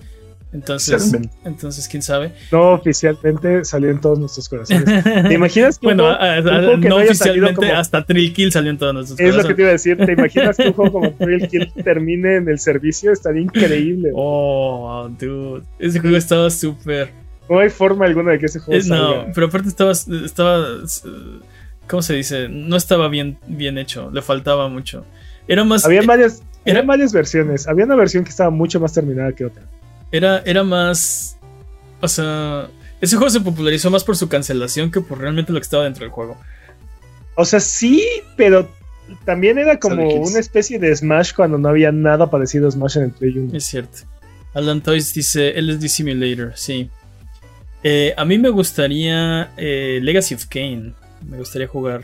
Entonces, entonces quién sabe. No oficialmente salió en todos nuestros corazones. (laughs) ¿Te imaginas que un bueno, juego- a- a- un juego que no haya salido oficialmente, como- hasta Trill Kill salió en todos nuestros Es lo que corazones. te iba a decir. ¿Te imaginas que un juego como Thrill Kill termine en el servicio? Estaría increíble. (laughs) Oh, dude. Ese juego estaba súper. No hay forma alguna de que ese juego Eh, no, salga. pero aparte estaba, estaba, ¿cómo se dice? No estaba bien, bien hecho, le faltaba mucho. Era más, Había varias, era- eran varias versiones. Había una versión que estaba mucho más terminada que otra. Era, era más, o sea, ese juego se popularizó más por su cancelación que por realmente lo que estaba dentro del juego. O sea, sí, pero también era como una especie de Smash cuando no había nada parecido a Smash en el Play 1. Es cierto. Alan Toys dice LSD Simulator, sí. Eh, a mí me gustaría eh, Legacy of Kane. Me gustaría jugar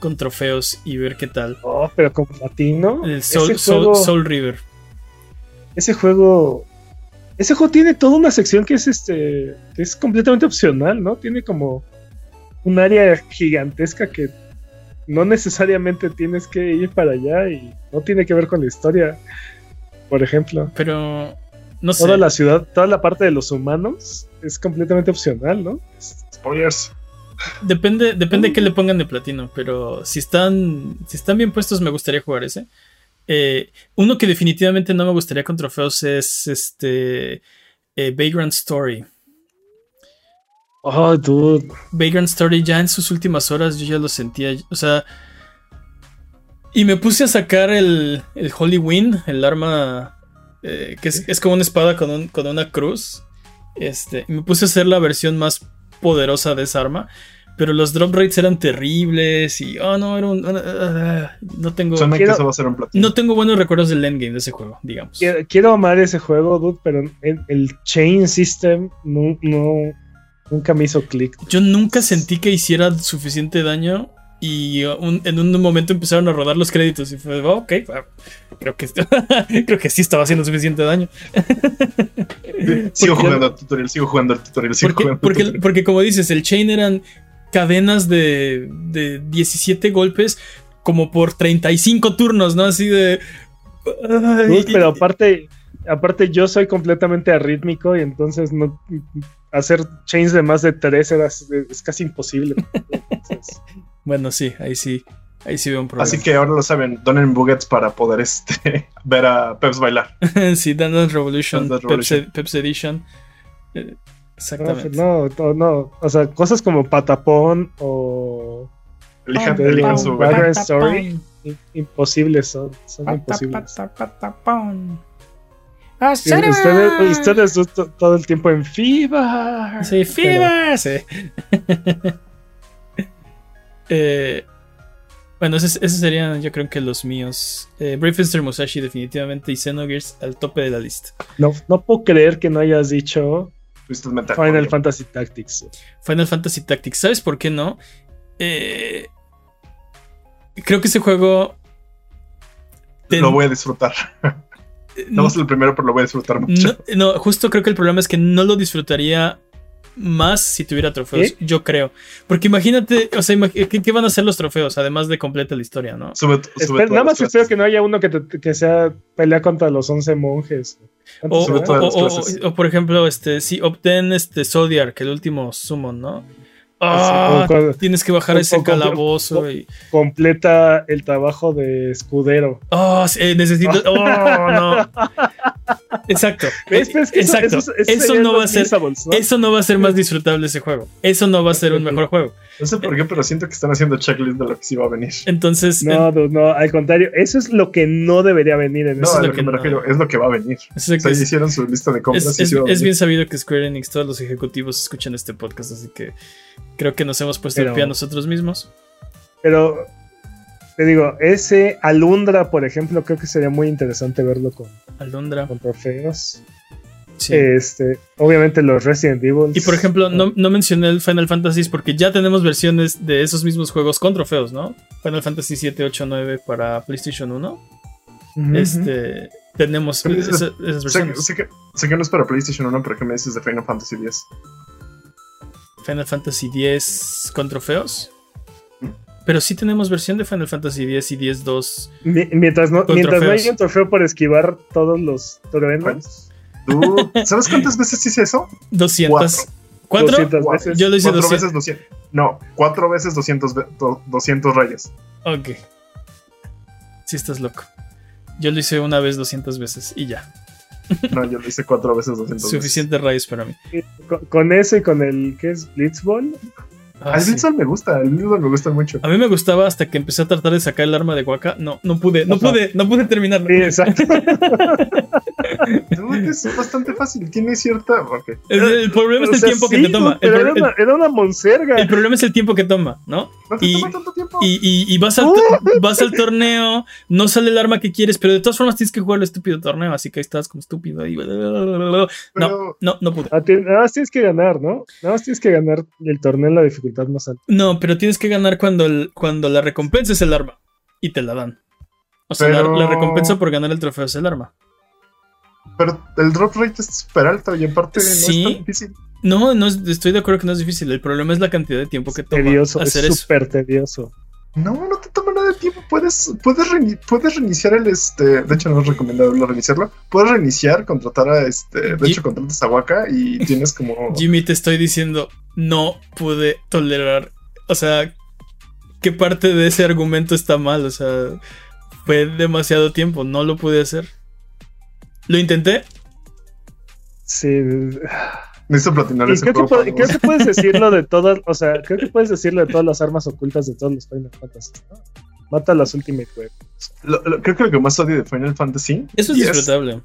con trofeos y ver qué tal. Oh, pero con platino. El Soul- juego, Soul River. ese juego. Ese juego tiene toda una sección que es este. que es completamente opcional, ¿no? Tiene como un área gigantesca que no necesariamente tienes que ir para allá y no tiene que ver con la historia. Por ejemplo. Pero no sé. Toda la ciudad, toda la parte de los humanos es completamente opcional, ¿no? Spoilers. Depende, depende de qué le pongan de platino. Pero si están, si están bien puestos, me gustaría jugar ese. Eh, uno que definitivamente no me gustaría con trofeos es este eh, Vagrant Story. Oh, dude. Vagrant Story ya en sus últimas horas yo ya lo sentía. O sea. Y me puse a sacar el, el Holy Wind, el arma eh, que es, es como una espada con, un- con una cruz. Este, y me puse a hacer la versión más poderosa de esa arma. Pero los drop rates eran terribles y. Oh no, era un. ah, no tengo. Suena Quiero- que eso va a ser un platino. No tengo buenos recuerdos del endgame de ese juego, digamos. Quiero, quiero amar ese juego, dude, pero el, el chain system no, no- nunca me hizo clic. Yo nunca sentí que hiciera suficiente daño y uh, un- en un momento empezaron a rodar los créditos y fue, oh, ok, ah, creo que, (laughs) creo que sí estaba haciendo suficiente daño. Sigo jugando al tutorial, sigo jugando al tutorial, sigo Porque, jugando al porque, tutorial. porque como dices, el chain eran cadenas de, de 17 golpes como por 35 turnos, ¿no? Así de... pero aparte, aparte yo soy completamente arrítmico y entonces no hacer chains de más de tres era, es casi imposible. Entonces, Bueno, sí, ahí sí, ahí sí veo un problema. Así que ahora lo saben, donen buggets para poder este, (laughs) ver a Peps bailar. (laughs) sí, Dance Revolution, Dance Peps, Revolution. Peps Edition. Eh, Exactamente. no, no, no, o sea, cosas como Patapón o Elijan, Te digo, elijan su Background verga. Story i- imposibles son, son imposibles. Ah, Y Ustedes, ustedes to- todo el tiempo en FIBA. Sí, FIBA. Sí. (laughs) Eh, bueno, esos, esos serían, yo creo que los míos. Eh, Brave Fencer Musashi, definitivamente, y Xenogears al tope de la lista. No, no puedo creer que no hayas dicho Twisted Metal. Final Fantasy Tactics. Final Fantasy Tactics. ¿Sabes por qué no? Eh, creo que ese juego. ten- Lo voy a disfrutar. No va a ser el primero, pero lo voy a disfrutar mucho. No, no, justo creo que el problema es que no lo disfrutaría más si tuviera trofeos, ¿Eh? yo creo. Porque imagínate, o sea, imag- ¿qué, qué van a hacer los trofeos? Además de completa la historia, ¿no? Sube, sube Espera, todas nada más espero que no haya uno que, te- que sea pelea contra los 11 monjes. ¿Cuántos O, Sobre o- o- o, por ejemplo, este, si obtén este Zodiac, el último summon, ¿no? Ah, Ah, tienes que bajar o- ese o- calabozo y. Completa el trabajo de escudero. Oh, sí, necesito. (laughs) Oh, no. Exacto. (laughs) ¿Ves? Pero es que eso- Exacto. eso- Eso, eso serían no va a ser. Eso no va a ser más disfrutable ese juego. Eso no va a ser un mejor juego. No sé por qué, pero siento que están haciendo checklist de lo que sí va a venir. Entonces, No, no, no, al contrario, eso es lo que no debería venir en No, es eso. a lo lo que que me no- refiero, es lo que va a venir. es, O sea, ya hicieron su lista de compras es- y es- es bien sabido que Square Enix, todos los ejecutivos escuchan este podcast, así que creo que nos hemos puesto el Pero- pie a nosotros mismos. Pero te digo, ese Alundra, por ejemplo, creo que sería muy interesante verlo con, Alondra. con trofeos. Sí. Este, obviamente los Resident Evil. Y por ejemplo, no, no mencioné el Final Fantasy porque ya tenemos versiones de esos mismos juegos con trofeos, ¿no? Final Fantasy 7, 8, 9 para PlayStation 1. Este, tenemos esa- esas versiones. sé que, sé que no es para PlayStation 1, pero ¿qué me dices de Final Fantasy X? Final Fantasy 10 con trofeos. Pero sí tenemos versión de Final Fantasy 10 y 10 2. Mi- mientras no, mientras no haya un trofeo por esquivar todos los truenos, ¿Tú sabes cuántas veces hice eso? 200. ¿Cuatro? 200 Cuatro. veces. Yo lo hice Cuatro 200. veces 200. No, cuatro veces 200, ve- do- 200 rayas. Ok. Sí, estás loco. Yo lo hice una vez 200 veces y ya. No, yo lo hice cuatro veces 200 Suficiente raíz para mí. Con, con ese y con el, ¿qué es? Blitzball. Ah, el sí. Me gusta, el Blitzball me gusta mucho. A mí me gustaba hasta que empecé a tratar de sacar el arma de Waka. No, no pude, no Ajá. pude, no pude terminarlo. Sí, exacto. (laughs) No, es bastante fácil, tiene cierta. ok. El, el problema es O el sea, tiempo que te toma. Pero era una, era una monserga. el- problema es el tiempo que toma, ¿no? No te Y- toma tanto tiempo. Y, y- y vas, al, (laughs) vas al torneo, no sale el arma que quieres, pero de todas formas tienes que jugar el estúpido torneo, así que ahí estás como estúpido. Y... No, no, no pude. Ah, Nada más tienes que ganar, ¿no? Nada más tienes que ganar el torneo en la dificultad más alta. No, pero tienes que ganar cuando, el- cuando la recompensa es el arma y te la dan. O sea, la- Pero- la, recompensa por ganar el trofeo es el arma. Pero el drop rate es súper alto y en parte no es tan difícil. No, no es- estoy de acuerdo que no es difícil. El problema es la cantidad de tiempo que toma Tedioso, es hacer eso. súper tedioso. No, no te toma tiempo. Puedes, puedes, reini- puedes reiniciar el este. De hecho, no es recomendable reiniciarlo. Puedes reiniciar, contratar a este. De hecho, contratas a Waka y (laughs) tienes como. Jimmy, te estoy diciendo, no pude tolerar. O sea, ¿qué parte de ese argumento está mal? O sea, fue demasiado tiempo, no lo pude hacer. Lo intenté, Sí. Necesito platinar ese creo que, juego. para creo que puedes (laughs) decirlo de todas, o sea, creo que puedes decirlo de todas las armas ocultas de todos los Final Fantasy. ¿no? Mata las Ultimate Weapons. Lo- lo- creo que lo que más odio de Final Fantasy eso es disfrutable.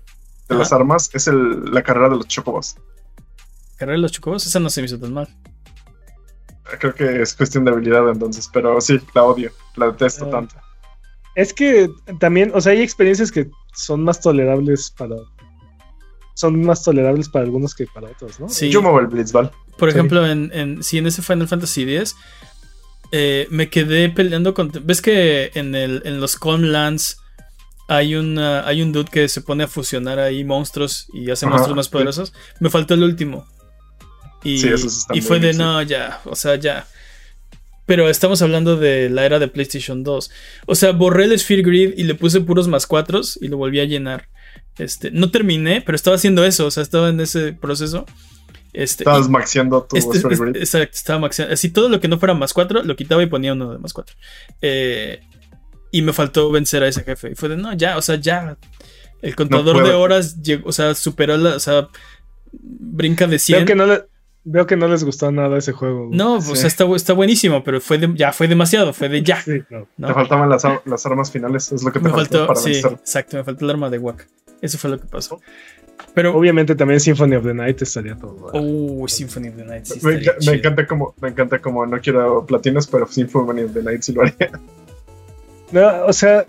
de las Ajá. armas es el, la carrera de los chocobos. Carrera de los chocobos, esa no se me hizo tan mal. Creo que es cuestión de habilidad entonces, pero sí, la odio, la detesto Ah. tanto. Es que también, o sea, hay experiencias que son más tolerables para. Son más tolerables para algunos que para otros, ¿no? Sí. Yo muevo el Blitzball. Por Sí. ejemplo, en, en, sí, en ese Final Fantasy X eh, me quedé peleando con. ¿Ves que en, el, en los Conlands hay, una, hay un dude que se pone a fusionar ahí monstruos y hace Ajá, monstruos más sí. poderosos? Me faltó el último. Y, Sí, y fue de no, ya, o sea, ya. Pero estamos hablando de la era de PlayStation 2. O sea, borré el Sphere Grid y le puse puros más cuatros y lo volví a llenar. Este, no terminé, pero estaba haciendo eso, o sea, estaba en ese proceso. Este, Estabas maxeando tu este- este- exacto, estaba maxeando. Así todo lo que no fuera más 4 lo quitaba y ponía uno de más 4. y me faltó vencer a ese jefe. Y fue de no, ya, o sea, ya. El contador de horas llegó, o sea, superó la. O sea, brinca de 100. Veo que, no le- veo que no les gustó nada ese juego. no, o Sí. sea, está, está buenísimo, pero fue de- ya fue demasiado, fue de ya. Sí, no. ¿no? Te faltaban las, ar- las armas finales, es lo que te Me faltó, faltó, para sí, vencer. exacto, me faltó el arma de Waka. Eso fue lo que pasó. Pero, Obviamente también Symphony of the Night estaría todo. oh, Symphony of the Night. sí me, encanta como, me encanta como no quiero platinos, pero Symphony of the Night sí lo haría. No, o sea,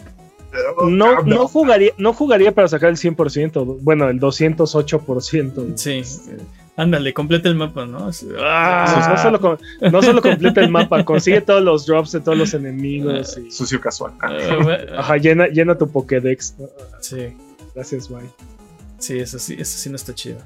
no, no, jugaría, no jugaría para sacar el 100%, bueno, el 208%. Sí, ándale, completa el mapa, ¿no? ¡Ah! no solo, no solo completa el mapa, consigue todos los drops de todos los enemigos. Y, Sucio casual. Ah, ajá, llena, llena tu Pokédex. ¿no? Sí, Gracias, bye. Sí, eso sí, eso sí no está chido.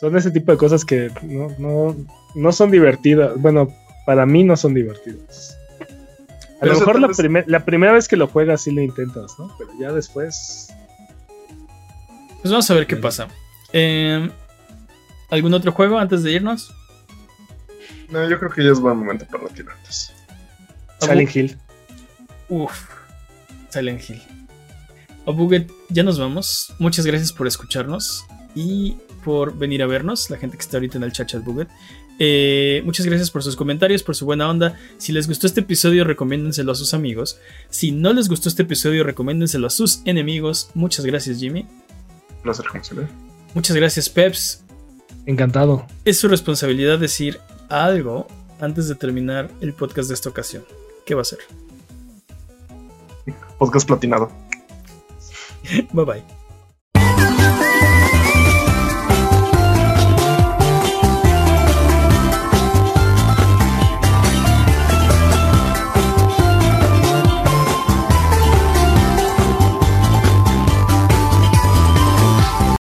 Son ese tipo de cosas que no, no, no son divertidas. Bueno, para mí no son divertidas. A Pero lo mejor la, primer- la primera vez que lo juegas sí lo intentas, ¿no? Pero ya después... Pues vamos a ver qué pasa. Eh, ¿Algún otro juego antes de irnos? No, yo creo que ya es buen momento para retirarnos. Silent Hill. Uf, Silent Hill. Abuget, ya nos vamos. Muchas gracias por escucharnos y por venir a vernos, la gente que está ahorita en el chat chat Buget. Eh, muchas gracias por sus comentarios, por su buena onda. Si les gustó este episodio, recomiéndenselo a sus amigos. Si no les gustó este episodio, recomiéndenselo a sus enemigos. Muchas gracias, Jimmy. Un placer. Muchas gracias, Peps. Encantado. Es su responsabilidad decir algo antes de terminar el podcast de esta ocasión. ¿Qué va a ser? Podcast platinado. (laughs) Bye bye.